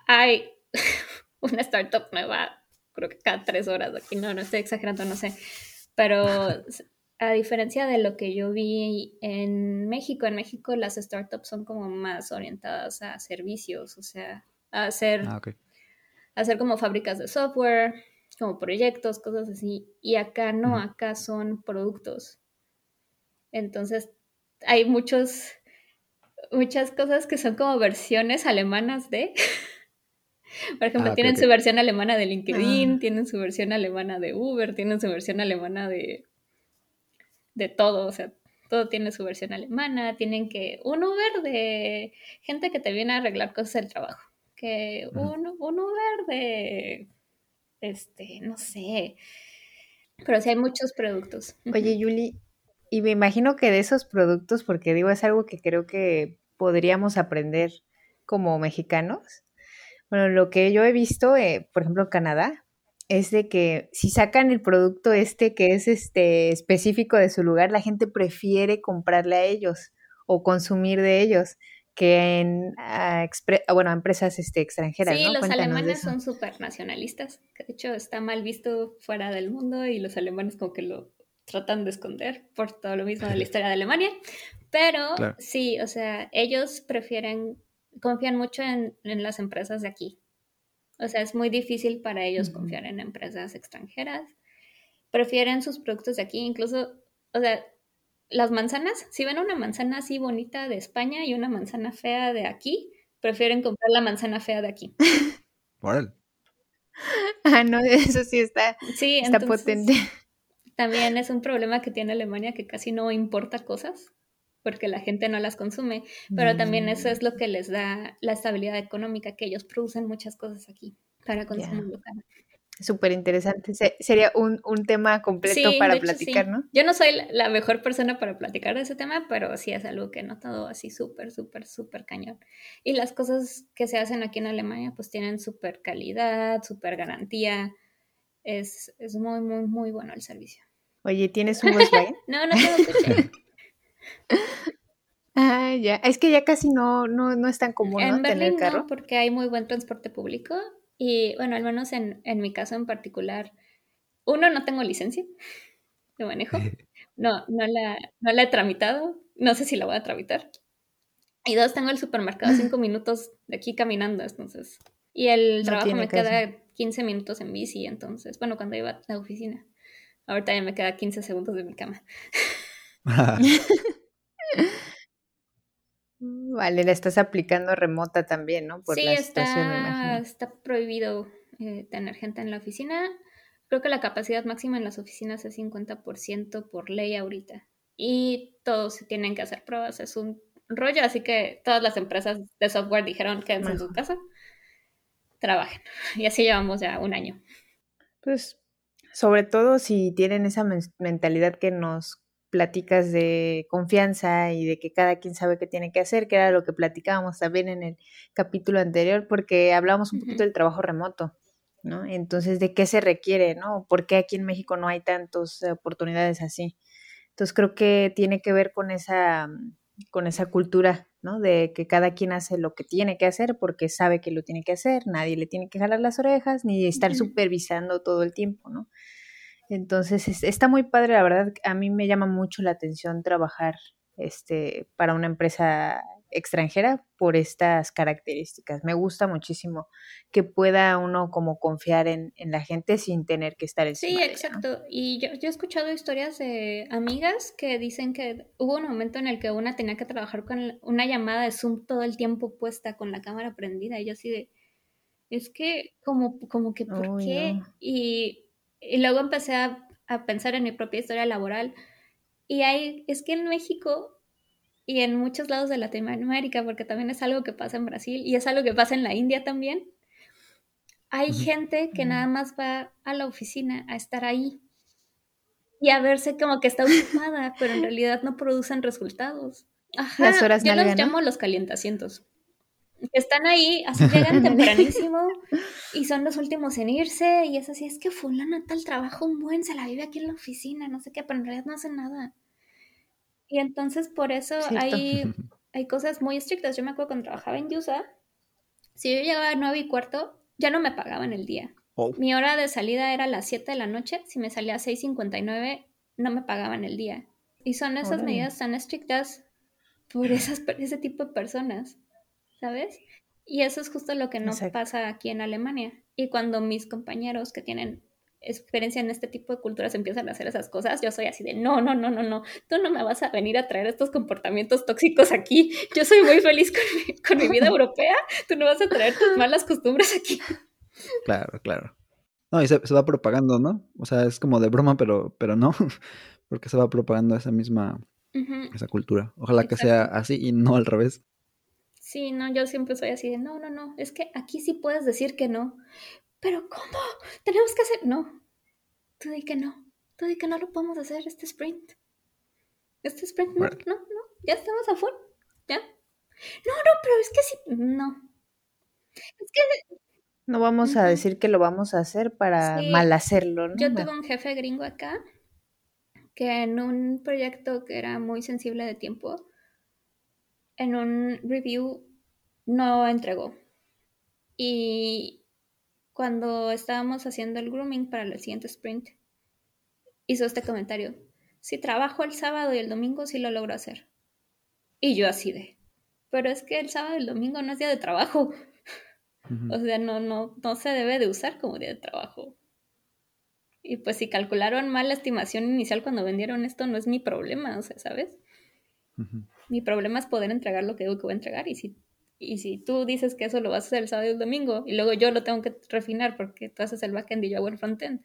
hay una startup nueva, creo que cada tres horas aquí, no, no estoy exagerando, no sé, pero a diferencia de lo que yo vi en México, en México las startups son como más orientadas a servicios, o sea, a hacer, Ah. Hacer como fábricas de software, como proyectos, cosas así, y acá no, acá son productos. Entonces, hay muchos muchas cosas que son como versiones alemanas de. Por ejemplo, Ah, tienen su versión alemana de LinkedIn, Ah. tienen su versión alemana de Uber, tienen su versión alemana de, de todo, o sea, todo tiene su versión alemana, tienen que un Uber de gente que te viene a arreglar cosas del trabajo, que un, un Uber de, este, no sé, pero sí hay muchos productos. Oye, Yuli, y me imagino que de esos productos, porque digo, es algo que creo que podríamos aprender como mexicanos. Bueno, lo que yo he visto, eh, por ejemplo, en Canadá, es de que si sacan el producto este que es este específico de su lugar, la gente prefiere comprarle a ellos o consumir de ellos que en a expre- bueno, a empresas este, extranjeras, Sí, ¿no? los Cuéntanos alemanes son súper nacionalistas, de hecho está mal visto fuera del mundo y los alemanes como que lo tratan de esconder por todo lo mismo de la historia de Alemania, pero Claro. sí, o sea, ellos prefieren, confían mucho en, en las empresas de aquí. O sea, es muy difícil para ellos confiar en empresas extranjeras. Prefieren sus productos de aquí, incluso, o sea, las manzanas, si ven una manzana así bonita de España y una manzana fea de aquí, prefieren comprar la manzana fea de aquí. Órale. Ah, no, eso sí está, Sí, está entonces potente. también es un problema que tiene Alemania que casi no importa cosas porque la gente no las consume, pero también eso es lo que les da la estabilidad económica, que ellos producen muchas cosas aquí para consumo local. Súper interesante. Se- sería un, un tema completo Sí, para hecho, platicar, sí. ¿no? Yo no soy la- mejor persona para platicar de ese tema, pero sí es algo que he notado así súper, súper, súper cañón. Y las cosas que se hacen aquí en Alemania pues tienen súper calidad, súper garantía. Es, es muy, muy, muy bueno el servicio. Oye, ¿tienes un Volkswagen? No, no tengo. Ah, ya. Es que ya casi no, no, no es tan común, ¿no? En Tener Berlín carro. no, porque hay muy buen transporte público y bueno, al menos en, en mi caso en particular, uno, no tengo licencia de manejo, no, no la, no la he tramitado, no sé si la voy a tramitar. Y dos, tengo el supermercado cinco minutos de aquí caminando, entonces. Y el No trabajo me caso. queda 15 minutos en bici, entonces, bueno, cuando iba a la oficina. Ahorita ya me queda 15 segundos de mi cama. Vale, la estás aplicando remota también, ¿no? Por sí, la está, situación, me imagino. está prohibido eh, tener gente en la oficina. Creo que la capacidad máxima en las oficinas es 50% por ley ahorita. Y todos se tienen que hacer pruebas. Es un rollo, así que todas las empresas de software dijeron quédense en su casa, trabajen. Y así llevamos ya un año. Pues, sobre todo si tienen esa men- mentalidad que nos platicas de confianza y de que cada quien sabe qué tiene que hacer, que era lo que platicábamos también en el capítulo anterior, porque hablamos un poquito del trabajo remoto, ¿no? Entonces, ¿de qué se requiere, no? ¿Por qué aquí en México no hay tantas oportunidades así? Entonces, creo que tiene que ver con esa, con esa cultura, ¿no? De que cada quien hace lo que tiene que hacer porque sabe que lo tiene que hacer, nadie le tiene que jalar las orejas ni estar supervisando todo el tiempo, ¿no? Entonces, es- está muy padre, la verdad, a mí me llama mucho la atención trabajar este, para una empresa extranjera por estas características. Me gusta muchísimo que pueda uno como confiar en, en la gente sin tener que estar encima Sí, exacto. Y yo, yo he escuchado historias de amigas que dicen que hubo un momento en el que una tenía que trabajar con una llamada de Zoom todo el tiempo puesta con la cámara prendida. Y yo así de, es que como, como que, ¿por Uy, qué? no. Y, y luego empecé a, a pensar en mi propia historia laboral. Y hay, es que en México y en muchos lados de Latinoamérica, porque también es algo que pasa en Brasil y es algo que pasa en la India también, hay Ujú. gente que Mm. nada más va a la oficina a estar ahí y a verse como que está ocupada, pero en realidad no producen resultados. Ajá, Las horas yo los llamo los calientasientos. Que están ahí, así llegan tempranísimo y son los últimos en irse y es así, es que fulana tal trabajo un buen, se la vive aquí en la oficina, no sé qué, pero en realidad no hacen nada. Y entonces por eso Cierto. hay, hay cosas muy estrictas. Yo me acuerdo cuando trabajaba en Yusa, si yo llegaba a 9 y cuarto, ya no me pagaban el día. Oh, Mi hora de salida era a las 7 de la noche, si me salía a 6.59 no me pagaban el día. Y son esas Órale. medidas tan estrictas por esas, ese tipo de personas, ¿sabes? Y eso es justo lo que no Exacto. pasa aquí en Alemania. Y cuando mis compañeros que tienen experiencia en este tipo de culturas empiezan a hacer esas cosas, yo soy así de, no, no, no, no, no, tú no me vas a venir a traer estos comportamientos tóxicos aquí. Yo soy muy feliz con mi, con mi vida europea, tú no vas a traer tus malas costumbres aquí. Claro, claro. No, y se, se, va propagando, ¿no? O sea, es como de broma, pero, pero no, porque se va propagando esa misma, uh -huh. esa cultura. Ojalá Exacto. que sea así y no al revés. Sí, no, yo siempre soy así de, no, no, no, es que aquí sí puedes decir que no. Pero ¿cómo? Tenemos que hacer, no. Tú di que no, tú di que no lo podemos hacer este sprint. Este sprint, no, no, no, ya estamos a full, ya. No, no, pero es que sí, no. Es que no vamos a decir que lo vamos a hacer para sí. mal hacerlo, ¿no? Yo tuve un jefe gringo acá que en un proyecto que era muy sensible de tiempo, en un review no entregó. Y cuando estábamos haciendo el grooming para el siguiente sprint, hizo este comentario. Si trabajo el sábado y el domingo, sí lo logro hacer. Y yo así de, pero es que el sábado y el domingo no es día de trabajo. O sea, no, no, no se debe de usar como día de trabajo. Y pues si calcularon mal la estimación inicial cuando vendieron esto, no es mi problema, o sea, ¿sabes? Uh -huh. Mi problema es poder entregar lo que digo que voy a entregar. Y si, y si tú dices que eso lo vas a hacer el sábado y el domingo, y luego yo lo tengo que refinar porque tú haces el backend y yo hago el frontend,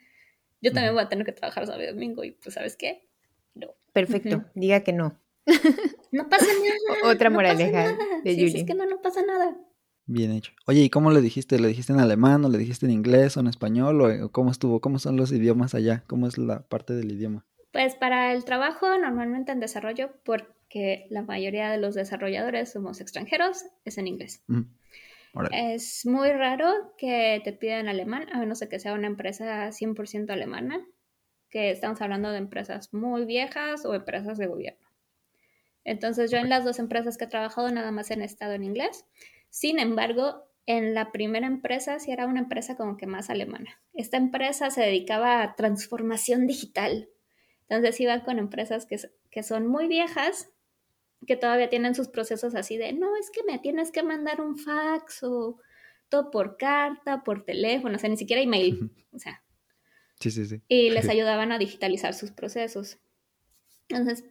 yo también voy a tener que trabajar sábado y domingo. Y pues, ¿sabes qué? No. Perfecto, uh -huh. diga que no. No pasa nada. Otra moraleja de sí, sí, es que no, no pasa nada. Bien hecho. Oye, ¿y cómo le dijiste? ¿Le dijiste en alemán o le dijiste en inglés o en español? ¿O cómo estuvo? ¿Cómo son los idiomas allá? ¿Cómo es la parte del idioma? Pues para el trabajo, normalmente en desarrollo, porque la mayoría de los desarrolladores somos extranjeros, es en inglés. Mm. Es muy raro que te pidan alemán, a menos de que sea una empresa 100% alemana, que estamos hablando de empresas muy viejas o empresas de gobierno. Entonces yo en las dos empresas que he trabajado nada más he estado en inglés. Sin embargo, en la primera empresa sí era una empresa como que más alemana. Esta empresa se dedicaba a transformación digital. Entonces iba con empresas que, que son muy viejas, que todavía tienen sus procesos así de, no, es que me tienes que mandar un fax o todo por carta, por teléfono, o sea, ni siquiera email. O sea. Sí, sí, sí. Y les ayudaban a digitalizar sus procesos. Entonces,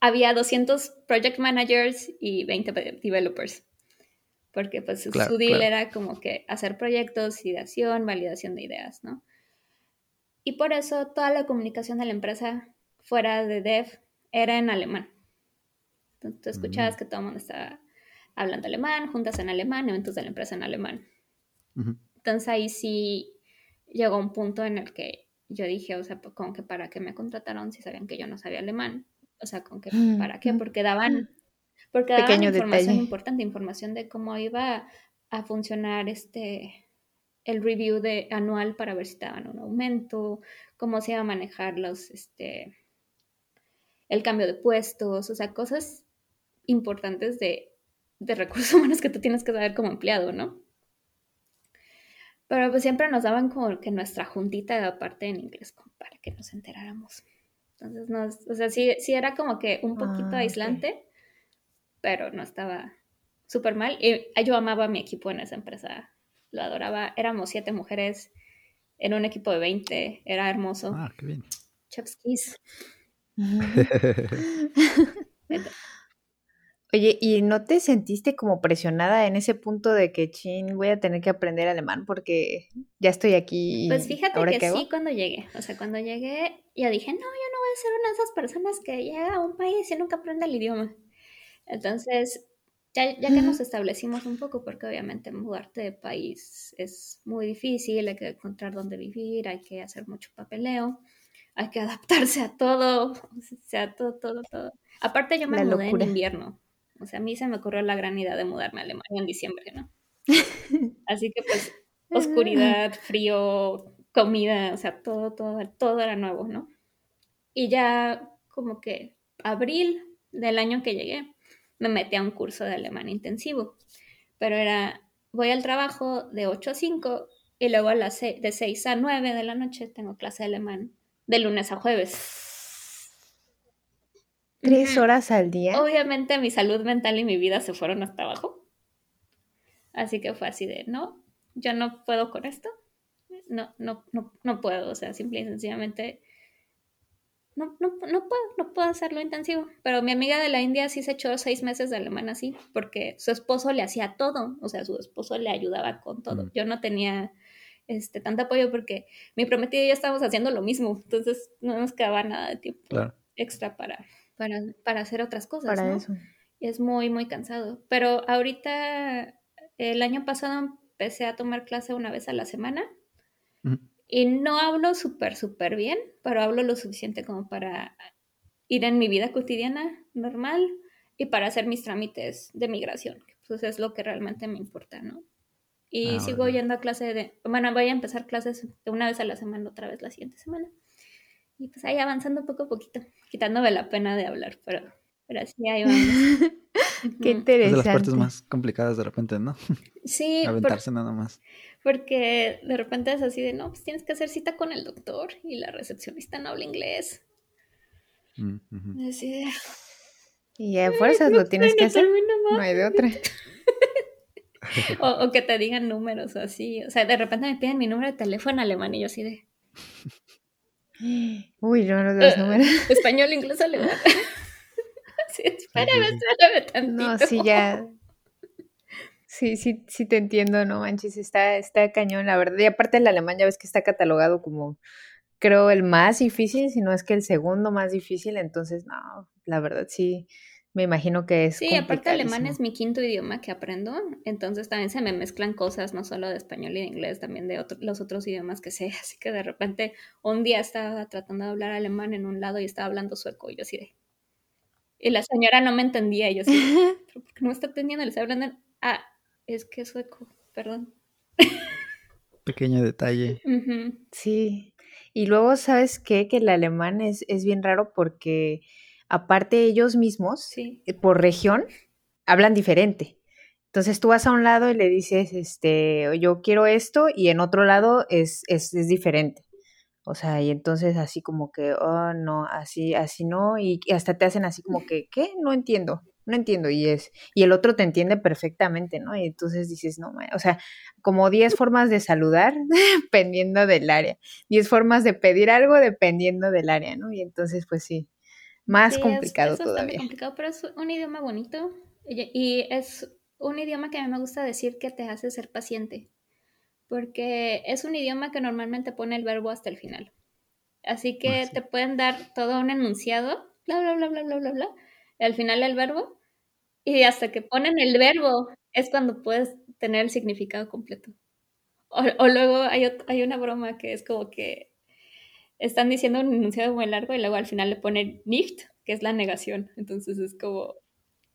había 200 project managers y 20 developers porque pues claro, su deal claro. era como que hacer proyectos, ideación, validación de ideas, ¿no? Y por eso toda la comunicación de la empresa fuera de dev era en alemán. Entonces tú escuchabas mm. que todo el mundo estaba hablando alemán, juntas en alemán, eventos de la empresa en alemán. Uh -huh. Entonces ahí sí llegó un punto en el que yo dije, o sea, pues, como que para qué me contrataron si sabían que yo no sabía alemán. O sea, con que para qué, porque daban porque daban Pequeño información detalle. importante, información de cómo iba a funcionar este el review de anual para ver si te daban un aumento, cómo se iba a manejar los este el cambio de puestos, o sea, cosas importantes de, de recursos humanos que tú tienes que saber como empleado, ¿no? Pero pues siempre nos daban como que nuestra juntita de aparte en inglés como para que nos enteráramos. Entonces, nos, o sea, sí, sí era como que un poquito Ah, aislante, pero no estaba súper mal. Y yo amaba a mi equipo en esa empresa, lo adoraba. Éramos siete mujeres en un equipo de 20, era hermoso. Ah, qué bien. Chapskis. Oye, ¿y no te sentiste como presionada en ese punto de que, chin, voy a tener que aprender alemán porque ya estoy aquí? Pues fíjate ¿ahora que qué hago? sí cuando llegué. O sea, cuando llegué, yo dije, no, yo no voy a ser una de esas personas que llega a un país y nunca aprende el idioma. Entonces, ya, ya que nos establecimos un poco, porque obviamente mudarte de país es muy difícil, hay que encontrar dónde vivir, hay que hacer mucho papeleo, hay que adaptarse a todo, o sea, todo, todo, todo. Aparte yo me La mudé locura. en invierno, o sea, a mí se me ocurrió la gran idea de mudarme a Alemania en diciembre, ¿no? Así que pues oscuridad, frío, comida, o sea, todo, todo, todo era nuevo, ¿no? Y ya como que abril del año que llegué, me metí a un curso de alemán intensivo, pero era, voy al trabajo de 8 a 5 y luego a las de 6 a 9 de la noche tengo clase de alemán de lunes a jueves. ¿Tres horas al día? Obviamente mi salud mental y mi vida se fueron hasta abajo. Así que fue así de, no, yo no puedo con esto. no, no, no, no puedo, o sea, simple y sencillamente no, no, no puedo, no puedo hacerlo intensivo. Pero mi amiga de la India sí se echó seis meses de alemán así, porque su esposo le hacía todo, o sea, su esposo le ayudaba con todo. Yo no tenía este tanto apoyo porque mi prometido y yo estábamos haciendo lo mismo, entonces no nos quedaba nada de tiempo extra para, para, para, hacer otras cosas. Para eso. Y es muy, muy cansado. Pero ahorita, el año pasado empecé a tomar clase una vez a la semana. Y no hablo súper, súper bien, pero hablo lo suficiente como para ir en mi vida cotidiana normal y para hacer mis trámites de migración. Pues es lo que realmente me importa, ¿no? Y ah, sigo yendo a clase de, bueno, voy a empezar clases de una vez a la semana, otra vez la siguiente semana. Y pues ahí avanzando poco a poquito, quitándome la pena de hablar, pero, pero así ahí vamos. Qué interesante. Es de las partes más complicadas de repente, ¿no? Sí. Aventarse nada más. Porque de repente es así de, no, pues tienes que hacer cita con el doctor y la recepcionista no habla inglés. Mm, así de... Y a fuerzas lo tienes que hacer. No hay de otra. o, que te digan números o así. O sea, de repente me piden mi número de teléfono en alemán y yo así de... Uy, yo no los números. Español, inglés, alemán. sí, espérame, espérame tantito. No, sí, ya Sí, sí, sí te entiendo, no manches, está, está cañón, la verdad. Y aparte el alemán ya ves que está catalogado como, creo, el más difícil, si no es que el segundo más difícil, entonces, no, la verdad sí, me imagino que es. Sí, aparte alemán es mi quinto idioma que aprendo, entonces también se me mezclan cosas, no solo de español y de inglés, también de los otros idiomas que sé, así que de repente un día estaba tratando de hablar alemán en un lado y estaba hablando sueco y yo así de... Y la señora no me entendía, y yo así, ¿pero por qué no me está entendiendo? Le está hablando... Ah, es que es sueco, perdón. Pequeño detalle. Sí. Y luego, ¿sabes qué? Que el alemán es, es bien raro porque aparte ellos mismos, eh, por región, hablan diferente. Entonces tú vas a un lado y le dices, este, yo quiero esto, y en otro lado es, es, es diferente. O sea, y entonces así como que, oh, no, así, así no, y hasta te hacen así como que, ¿qué? No entiendo no entiendo y es y el otro te entiende perfectamente, ¿no? Y entonces dices, no, o sea, como 10 formas de saludar dependiendo del área, 10 formas de pedir algo dependiendo del área, ¿no? Y entonces pues sí, más complicado es, es todavía. complicado, pero es un idioma bonito y es un idioma que a mí me gusta decir que te hace ser paciente, porque es un idioma que normalmente pone el verbo hasta el final. Así que ah, te pueden dar todo un enunciado, bla, bla, bla, bla, bla, bla, bla, al final el verbo y hasta que ponen el verbo es cuando puedes tener el significado completo. O, luego hay, hay una broma que es como que están diciendo un enunciado muy largo y luego al final le ponen nicht, que es la negación. Entonces es como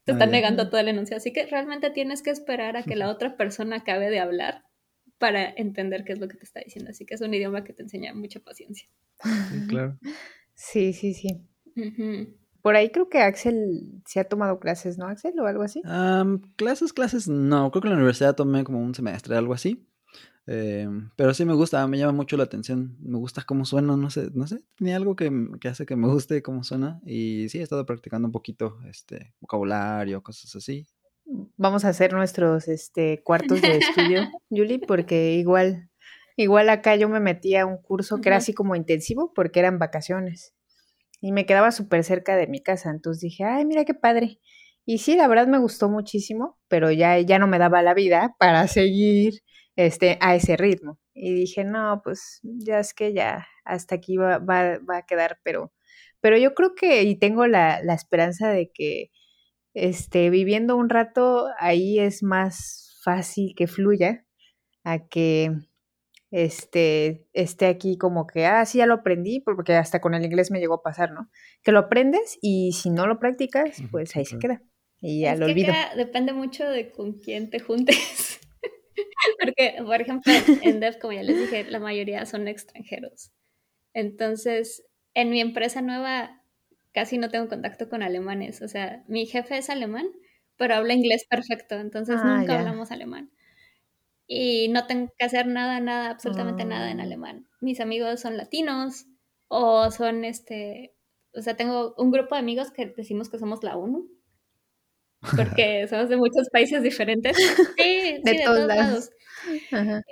te están negando todo el enunciado. Así que realmente tienes que esperar a que la otra persona acabe de hablar para entender qué es lo que te está diciendo. Así que es un idioma que te enseña mucha paciencia. Sí, claro. Sí, sí, sí. Por ahí creo que Axel se ha tomado clases, ¿no, Axel? O algo así. clases, clases, no. Creo que en la universidad tomé como un semestre, algo así. Em, pero sí me gusta, me llama mucho la atención. Me gusta cómo suena, no sé, no sé. Tenía algo que, que hace que me guste cómo suena. Y sí, he estado practicando un poquito este vocabulario, cosas así. Vamos a hacer nuestros este, cuartos de estudio, Julie, porque igual, igual acá yo me metí a un curso que era así como intensivo porque eran vacaciones y me quedaba súper cerca de mi casa. Entonces dije, ay, mira qué padre. Y sí, la verdad me gustó muchísimo, pero ya, ya no me daba la vida para seguir este, a ese ritmo. Y dije, no, pues ya es que ya hasta aquí va, va, va a quedar, pero, pero yo creo que, y tengo la, la esperanza de que este, viviendo un rato ahí es más fácil que fluya a que este, esté aquí como que, ah, sí, ya lo aprendí, porque hasta con el inglés me llegó a pasar, ¿no? Que lo aprendes y si no lo practicas, pues ahí se queda. Y ya lo olvido. depende mucho de con quién te juntes. porque, por ejemplo, en Dev, como ya les dije, la mayoría son extranjeros. Entonces, en mi empresa nueva casi no tengo contacto con alemanes. O sea, mi jefe es alemán, pero habla inglés perfecto, entonces ah, nunca hablamos alemán y no tengo que hacer nada, nada, absolutamente nada en ah. alemán. Mis amigos son latinos o son este, o sea, tengo un grupo de amigos que decimos que somos la ONU. Porque somos de muchos países diferentes. Sí, de, todos, lados.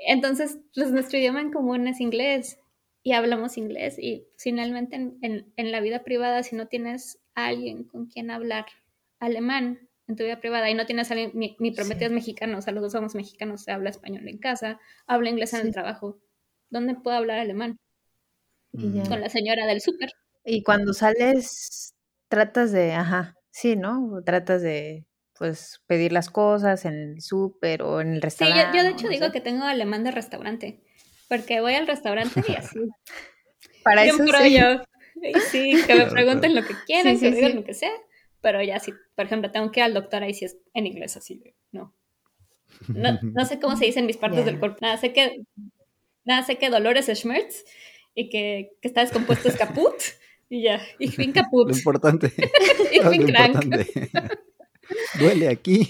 Entonces, pues nuestro idioma en común es inglés y hablamos inglés y finalmente en, en- en la vida privada, si no tienes a alguien con quien hablar alemán en tu vida privada y no tienes a alguien, mi, mi prometido Sí. es mexicano, o sea, los dos somos mexicanos, se habla español en casa, habla inglés en Sí. el trabajo, ¿dónde puedo hablar alemán? Y. Con la señora del súper. Y cuando sales, tratas de, ajá, sí, ¿no? Tratas de, pues, pedir las cosas en el súper o en el Sí, yo, restaurante. yo de hecho digo que tengo alemán de restaurante, porque voy al restaurante y así, Para bien eso sí. yo. Y sí, que me pregunten lo que quieran, Sí, que sí, me digan sí. lo que sea, pero ya si, por ejemplo, tengo que ir al doctor ahí si es en inglés, así no. No, no sé cómo se dicen mis partes del cuerpo, nada, sé que, nada, sé que dolores es Schmerz y que, que está descompuesto es caput y ya, y bin caput, Lo importante. lo bin krank. importante. Duele aquí.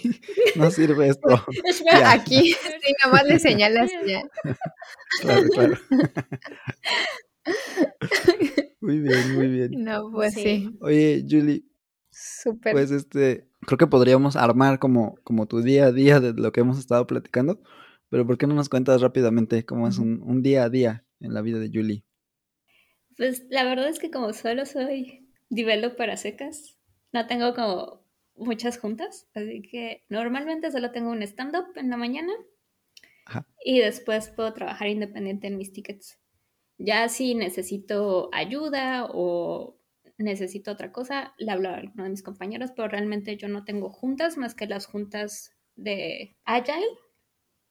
No sirve esto. Aquí, sí, nada más le señalas ya. Claro, claro. Muy bien, muy bien. No, pues Sí. sí, Oye, Julie, súper. pues este, creo que podríamos armar como, como tu día a día de lo que hemos estado platicando, pero ¿por qué no nos cuentas rápidamente cómo es un, un día a día en la vida de Julie? Pues la verdad es que como solo soy developer a secas, no tengo como muchas juntas, así que normalmente solo tengo un stand-up en la mañana Ajá. y después puedo trabajar independiente en mis tickets. Ya si necesito ayuda o necesito otra cosa, le hablo a alguno de mis compañeros, pero realmente yo no tengo juntas más que las juntas de Agile,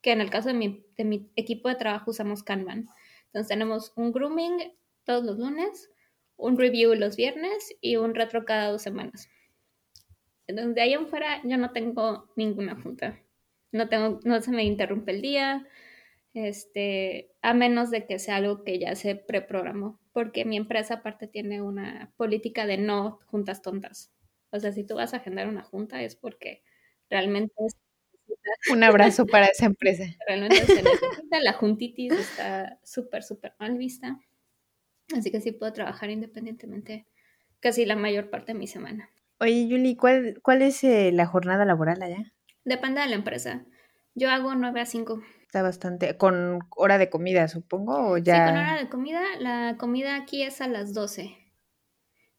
que en el caso de mi, de mi equipo de trabajo usamos Kanban. Entonces tenemos un grooming todos los lunes, un review los viernes y un retro cada dos semanas. Entonces de ahí en fuera yo no tengo ninguna junta. No, tengo, no se me interrumpe el día, este, a menos de que sea algo que ya se preprogramó, porque mi empresa aparte tiene una política de no juntas tontas. O sea, si tú vas a agendar una junta es porque realmente, es- Un abrazo para esa empresa. realmente se necesita. La juntitis está súper, súper mal vista. Así que sí puedo trabajar independientemente casi la mayor parte de mi semana. Oye, Yuli, ¿cuál, cuál es eh, la jornada laboral allá? Depende de la empresa. Yo hago 9 a 5. Está bastante, con hora de comida, supongo, o Sí, ya. con hora de comida, la comida aquí es a las 12.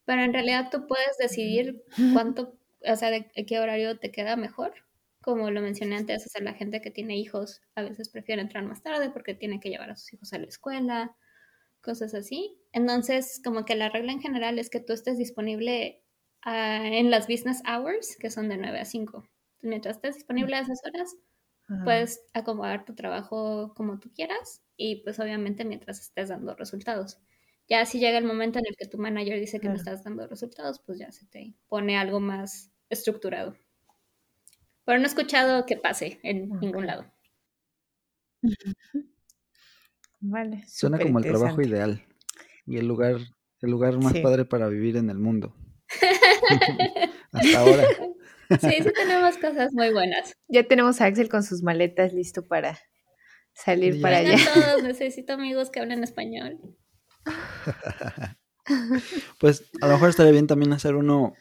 Pero en realidad tú puedes decidir cuánto, o sea, de qué horario te queda mejor. Como lo mencioné antes, o sea, la gente que tiene hijos a veces prefiere entrar más tarde porque tiene que llevar a sus hijos a la escuela, cosas así. Entonces, como que la regla en general es que tú estés disponible ah, en las business hours, que son de 9 a 5. Entonces, mientras estés disponible a esas horas, Ajá. puedes acomodar tu trabajo como tú quieras y pues obviamente mientras estés dando resultados. Ya si llega el momento en el que tu manager dice que no estás dando resultados, pues ya se te pone algo más estructurado. Pero no he escuchado que pase en ningún lado. Vale. Suena como el trabajo ideal y el lugar, el lugar más Sí. padre para vivir en el mundo. Hasta ahora. Sí, sí tenemos cosas muy buenas. Ya tenemos a Axel con sus maletas listo para salir Ya. para allá. Todos, necesito amigos que hablen español. Pues a lo mejor estaría bien también hacer uno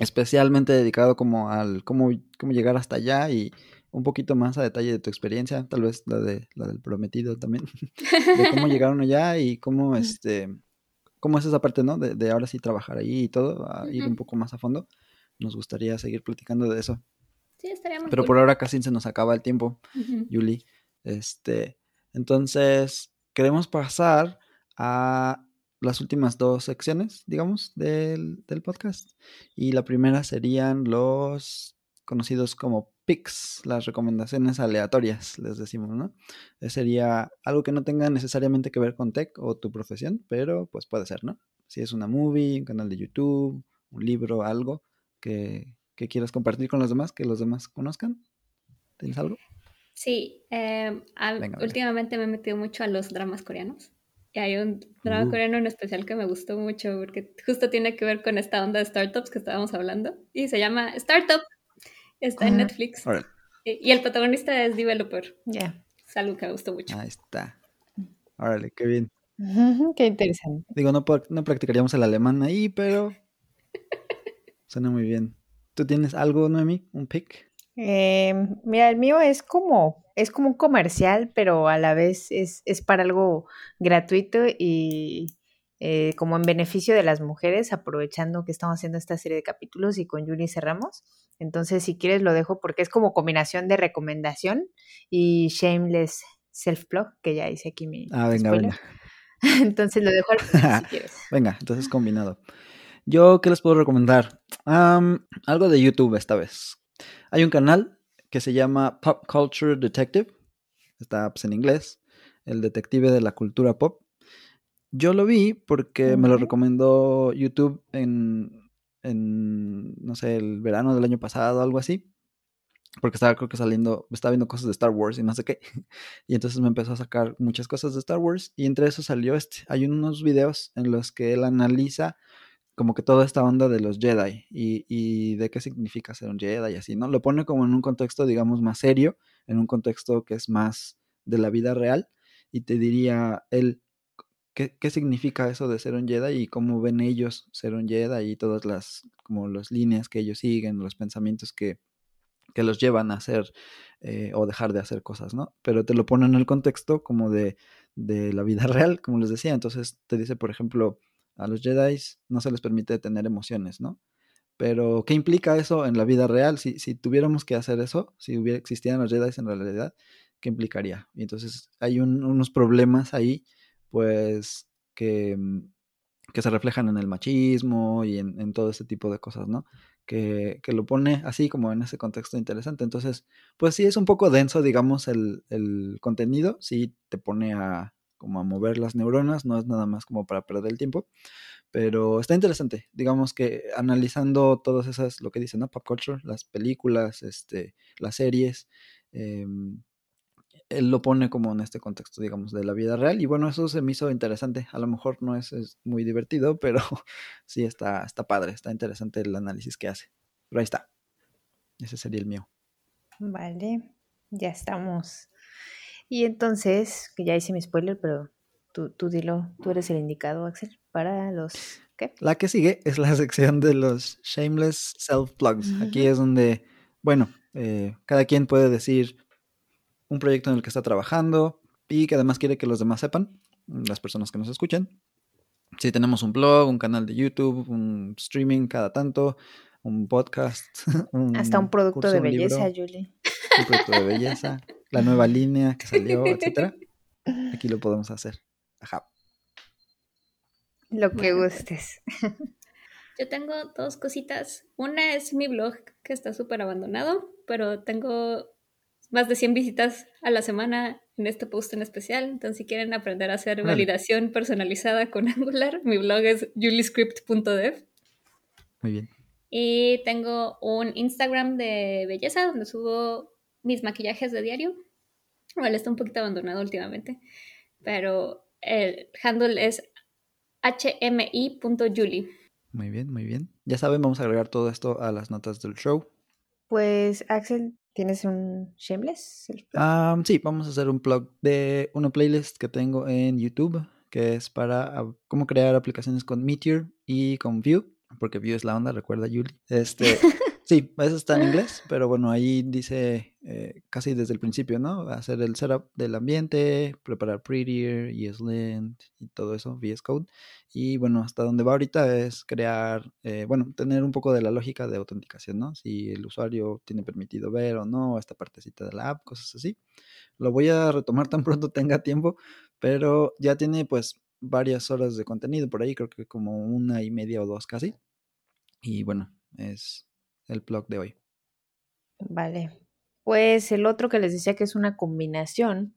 especialmente dedicado como al cómo, cómo llegar hasta allá y un poquito más a detalle de tu experiencia, tal vez la de la del prometido también, de cómo llegaron allá y cómo este cómo es esa parte, ¿no? De, de ahora sí trabajar ahí y todo, a ir un poco más a fondo. Nos gustaría seguir platicando de eso. Sí, estaría muy Pero cool. por ahora casi se nos acaba el tiempo. Ujú. Yuli. Este, entonces, queremos pasar a las últimas dos secciones, digamos, del, del podcast. Y la primera serían los conocidos como picks, las recomendaciones aleatorias, les decimos, ¿no? Eh, sería algo que no tenga necesariamente que ver con tech o tu profesión, pero pues puede ser, ¿no? Si es una movie, un canal de YouTube, un libro, algo que, que quieras compartir con los demás, que los demás conozcan. ¿Tienes algo? Sí, eh, al- Venga, venga. últimamente me he metido mucho a los dramas coreanos. Y hay un drama Uh. coreano en especial que me gustó mucho porque justo tiene que ver con esta onda de startups que estábamos hablando. Y se llama Startup. Está en. Netflix. Órale. Y, el protagonista es developer. Ya. Es algo que me gustó mucho. Ahí está. Órale, qué bien. Qué interesante. Digo, no, no practicaríamos el alemán ahí, pero suena muy bien. ¿Tú tienes algo, Noemi? ¿Un pick? Eh, mira, el mío es como es como un comercial, pero a la vez es, es para algo gratuito y eh, como en beneficio de las mujeres, aprovechando que estamos haciendo esta serie de capítulos y con Yuli cerramos. Entonces, si quieres, lo dejo porque es como combinación de recomendación y shameless self-blog, que ya hice aquí mi. Ah, venga, spoiler. venga. Entonces, lo dejo al final si quieres. Venga, entonces combinado. Yo, ¿qué les puedo recomendar? Am, algo de YouTube esta vez. Hay un canal que se llama Pop Culture Detective. Está pues, en inglés. El detective de la cultura pop. Yo lo vi porque me lo recomendó YouTube en, en, no sé, el verano del año pasado, algo así. Porque estaba, creo que saliendo, estaba viendo cosas de Star Wars y no sé qué. Y entonces me empezó a sacar muchas cosas de Star Wars. Y entre eso salió este. Hay unos videos en los que él analiza como que toda esta onda de los Jedi y, y de qué significa ser un Jedi y así, ¿no? Lo pone como en un contexto, digamos, más serio, en un contexto que es más de la vida real. Y te diría él, ¿qué, significa eso de ser un Jedi y cómo ven ellos ser un Jedi y todas las, como las líneas que ellos siguen, los pensamientos que, que los llevan a hacer eh, o dejar de hacer cosas, ¿no? Pero te lo pone en el contexto como de, de la vida real, como les decía. Entonces te dice, por ejemplo, a los Jedi no se les permite tener emociones, ¿no? Pero, ¿qué implica eso en la vida real? Si, si tuviéramos que hacer eso, si hubiera, existieran los Jedi en realidad, ¿qué implicaría? Y entonces hay un- unos problemas ahí, pues, que, mm, que se reflejan en el machismo y en, todo ese tipo de cosas, ¿no? Que, que lo pone así como en ese contexto interesante. Entonces, pues sí es un poco denso, digamos, el, el contenido, sí te pone a como a mover las neuronas, no es nada más como para perder el tiempo, pero está interesante, digamos que analizando todas esas, lo que dicen, ¿no? Pop culture, las películas, este, las series, em, él lo pone como en este contexto, digamos, de la vida real. Y bueno, eso se me hizo interesante. A lo mejor no es, es muy divertido, pero sí está, está padre, está interesante el análisis que hace. Pero ahí está. Ese sería el mío. Vale, ya estamos. Y entonces, que ya hice mi spoiler, pero tú, tú dilo, tú eres el indicado, Axel, para los... ¿Qué? La que sigue es la sección de los shameless self-plugs. Aquí es donde, bueno, eh, cada quien puede decir un proyecto en el que está trabajando y que además quiere que los demás sepan, las personas que nos escuchan. Si tenemos un blog, un canal de YouTube, un streaming cada tanto, un podcast, un Hasta un producto curso, de un belleza, libro, Julie. un producto de belleza, la nueva línea que salió, etcétera. Aquí lo podemos hacer. Ajá. Lo que Bueno. gustes. Yo tengo dos cositas. Una es mi blog, que está súper abandonado, pero tengo más de 100 visitas a la semana en este post en especial. Entonces, si quieren aprender a hacer validación personalizada con Angular, mi blog es juliescript.dev. Muy bien. Y tengo un Instagram de belleza donde subo mis maquillajes de diario. Bueno, está un poquito abandonado últimamente, pero el handle es hmi.julie. Muy bien, muy bien. Ya saben, vamos a agregar todo esto a las notas del show. Pues, Axel, ¿tienes un shameless? Ah, sí, vamos a hacer un plug de una playlist que tengo en YouTube, que es para cómo crear aplicaciones con Meteor y con Vue, porque Vue es la onda, recuerda Yuli. Este, sí, eso está en inglés, pero bueno, ahí dice eh, casi desde el principio, ¿no? Hacer el setup del ambiente, preparar Prettier, ESLint y todo eso, VS Code. Y bueno, hasta donde va ahorita es crear, eh, bueno, tener un poco de la lógica de autenticación, ¿no? Si el usuario tiene permitido ver o no esta partecita de la app, cosas así. Lo voy a retomar tan pronto tenga tiempo, pero ya tiene pues varias horas de contenido por ahí, creo que como una y media o dos casi. Y bueno, es el blog de hoy. Vale. Pues el otro que les decía que es una combinación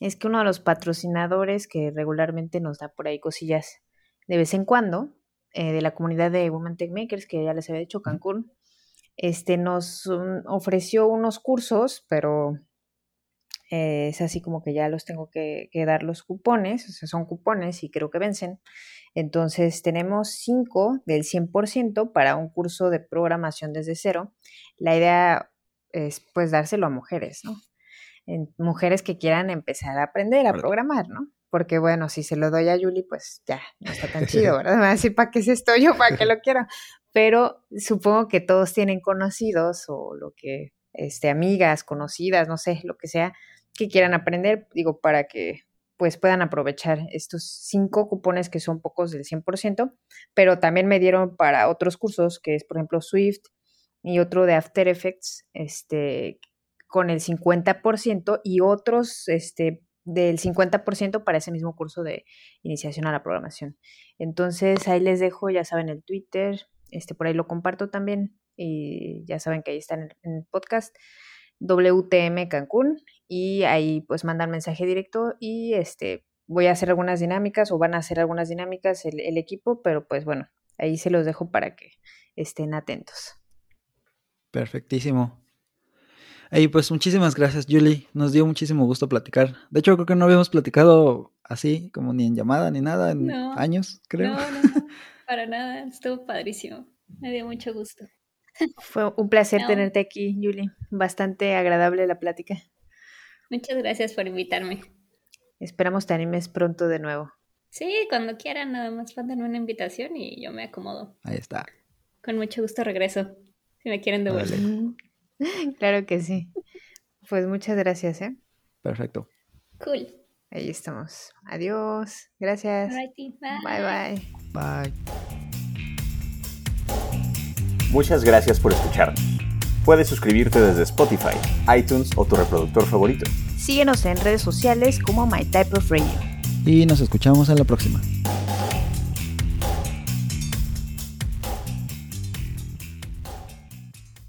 es que uno de los patrocinadores que regularmente nos da por ahí cosillas de vez en cuando, eh, de la comunidad de Women Tech Makers, que ya les había dicho Cancún, este, nos um, ofreció unos cursos, pero eh, es así como que ya los tengo que, que dar los cupones, o sea, son cupones y creo que vencen. Entonces tenemos 5 del 100% para un curso de programación desde cero. La idea es pues dárselo a mujeres, ¿no? En- mujeres que quieran empezar a aprender a programar, ¿no? Porque bueno, si se lo doy a Yuli, pues ya, no está tan chido, ¿verdad? Me va a decir, ¿para qué es esto yo? ¿Para qué lo quiero? Pero supongo que todos tienen conocidos o lo que este, amigas, conocidas, no sé, lo que sea, que quieran aprender, digo, para que pues puedan aprovechar estos cinco cupones que son pocos del 100%, pero también me dieron para otros cursos, que es por ejemplo Swift y otro de After Effects, este, con el 50% y otros este, del 50% para ese mismo curso de iniciación a la programación. Entonces ahí les dejo, ya saben, el Twitter, este, por ahí lo comparto también y ya saben que ahí está en el, podcast. WTM Cancún y ahí pues mandan mensaje directo y este voy a hacer algunas dinámicas o van a hacer algunas dinámicas el, el equipo, pero pues bueno, ahí se los dejo para que estén atentos. Perfectísimo. Y pues muchísimas gracias, Julie. Nos dio muchísimo gusto platicar. De hecho, creo que no habíamos platicado así, como ni en llamada ni nada, en años, creo. No, no, no, para nada. Estuvo padrísimo. Me dio mucho gusto. Fue un placer tenerte aquí, Julie. Bastante agradable la plática. Muchas gracias por invitarme. Esperamos te animes pronto de nuevo. Sí, cuando quieran, nada más mándenme una invitación y yo me acomodo. Ahí está. Con mucho gusto regreso, si me quieren devolver. Claro que sí. Pues muchas gracias, ¿eh? Perfecto. Cool. Ahí estamos. Adiós. Gracias. bye. Bye bye. Bye. Muchas gracias por escucharnos. Puedes suscribirte desde Spotify, iTunes o tu reproductor favorito. Síguenos en redes sociales como My Type of Radio. Y nos escuchamos en la próxima.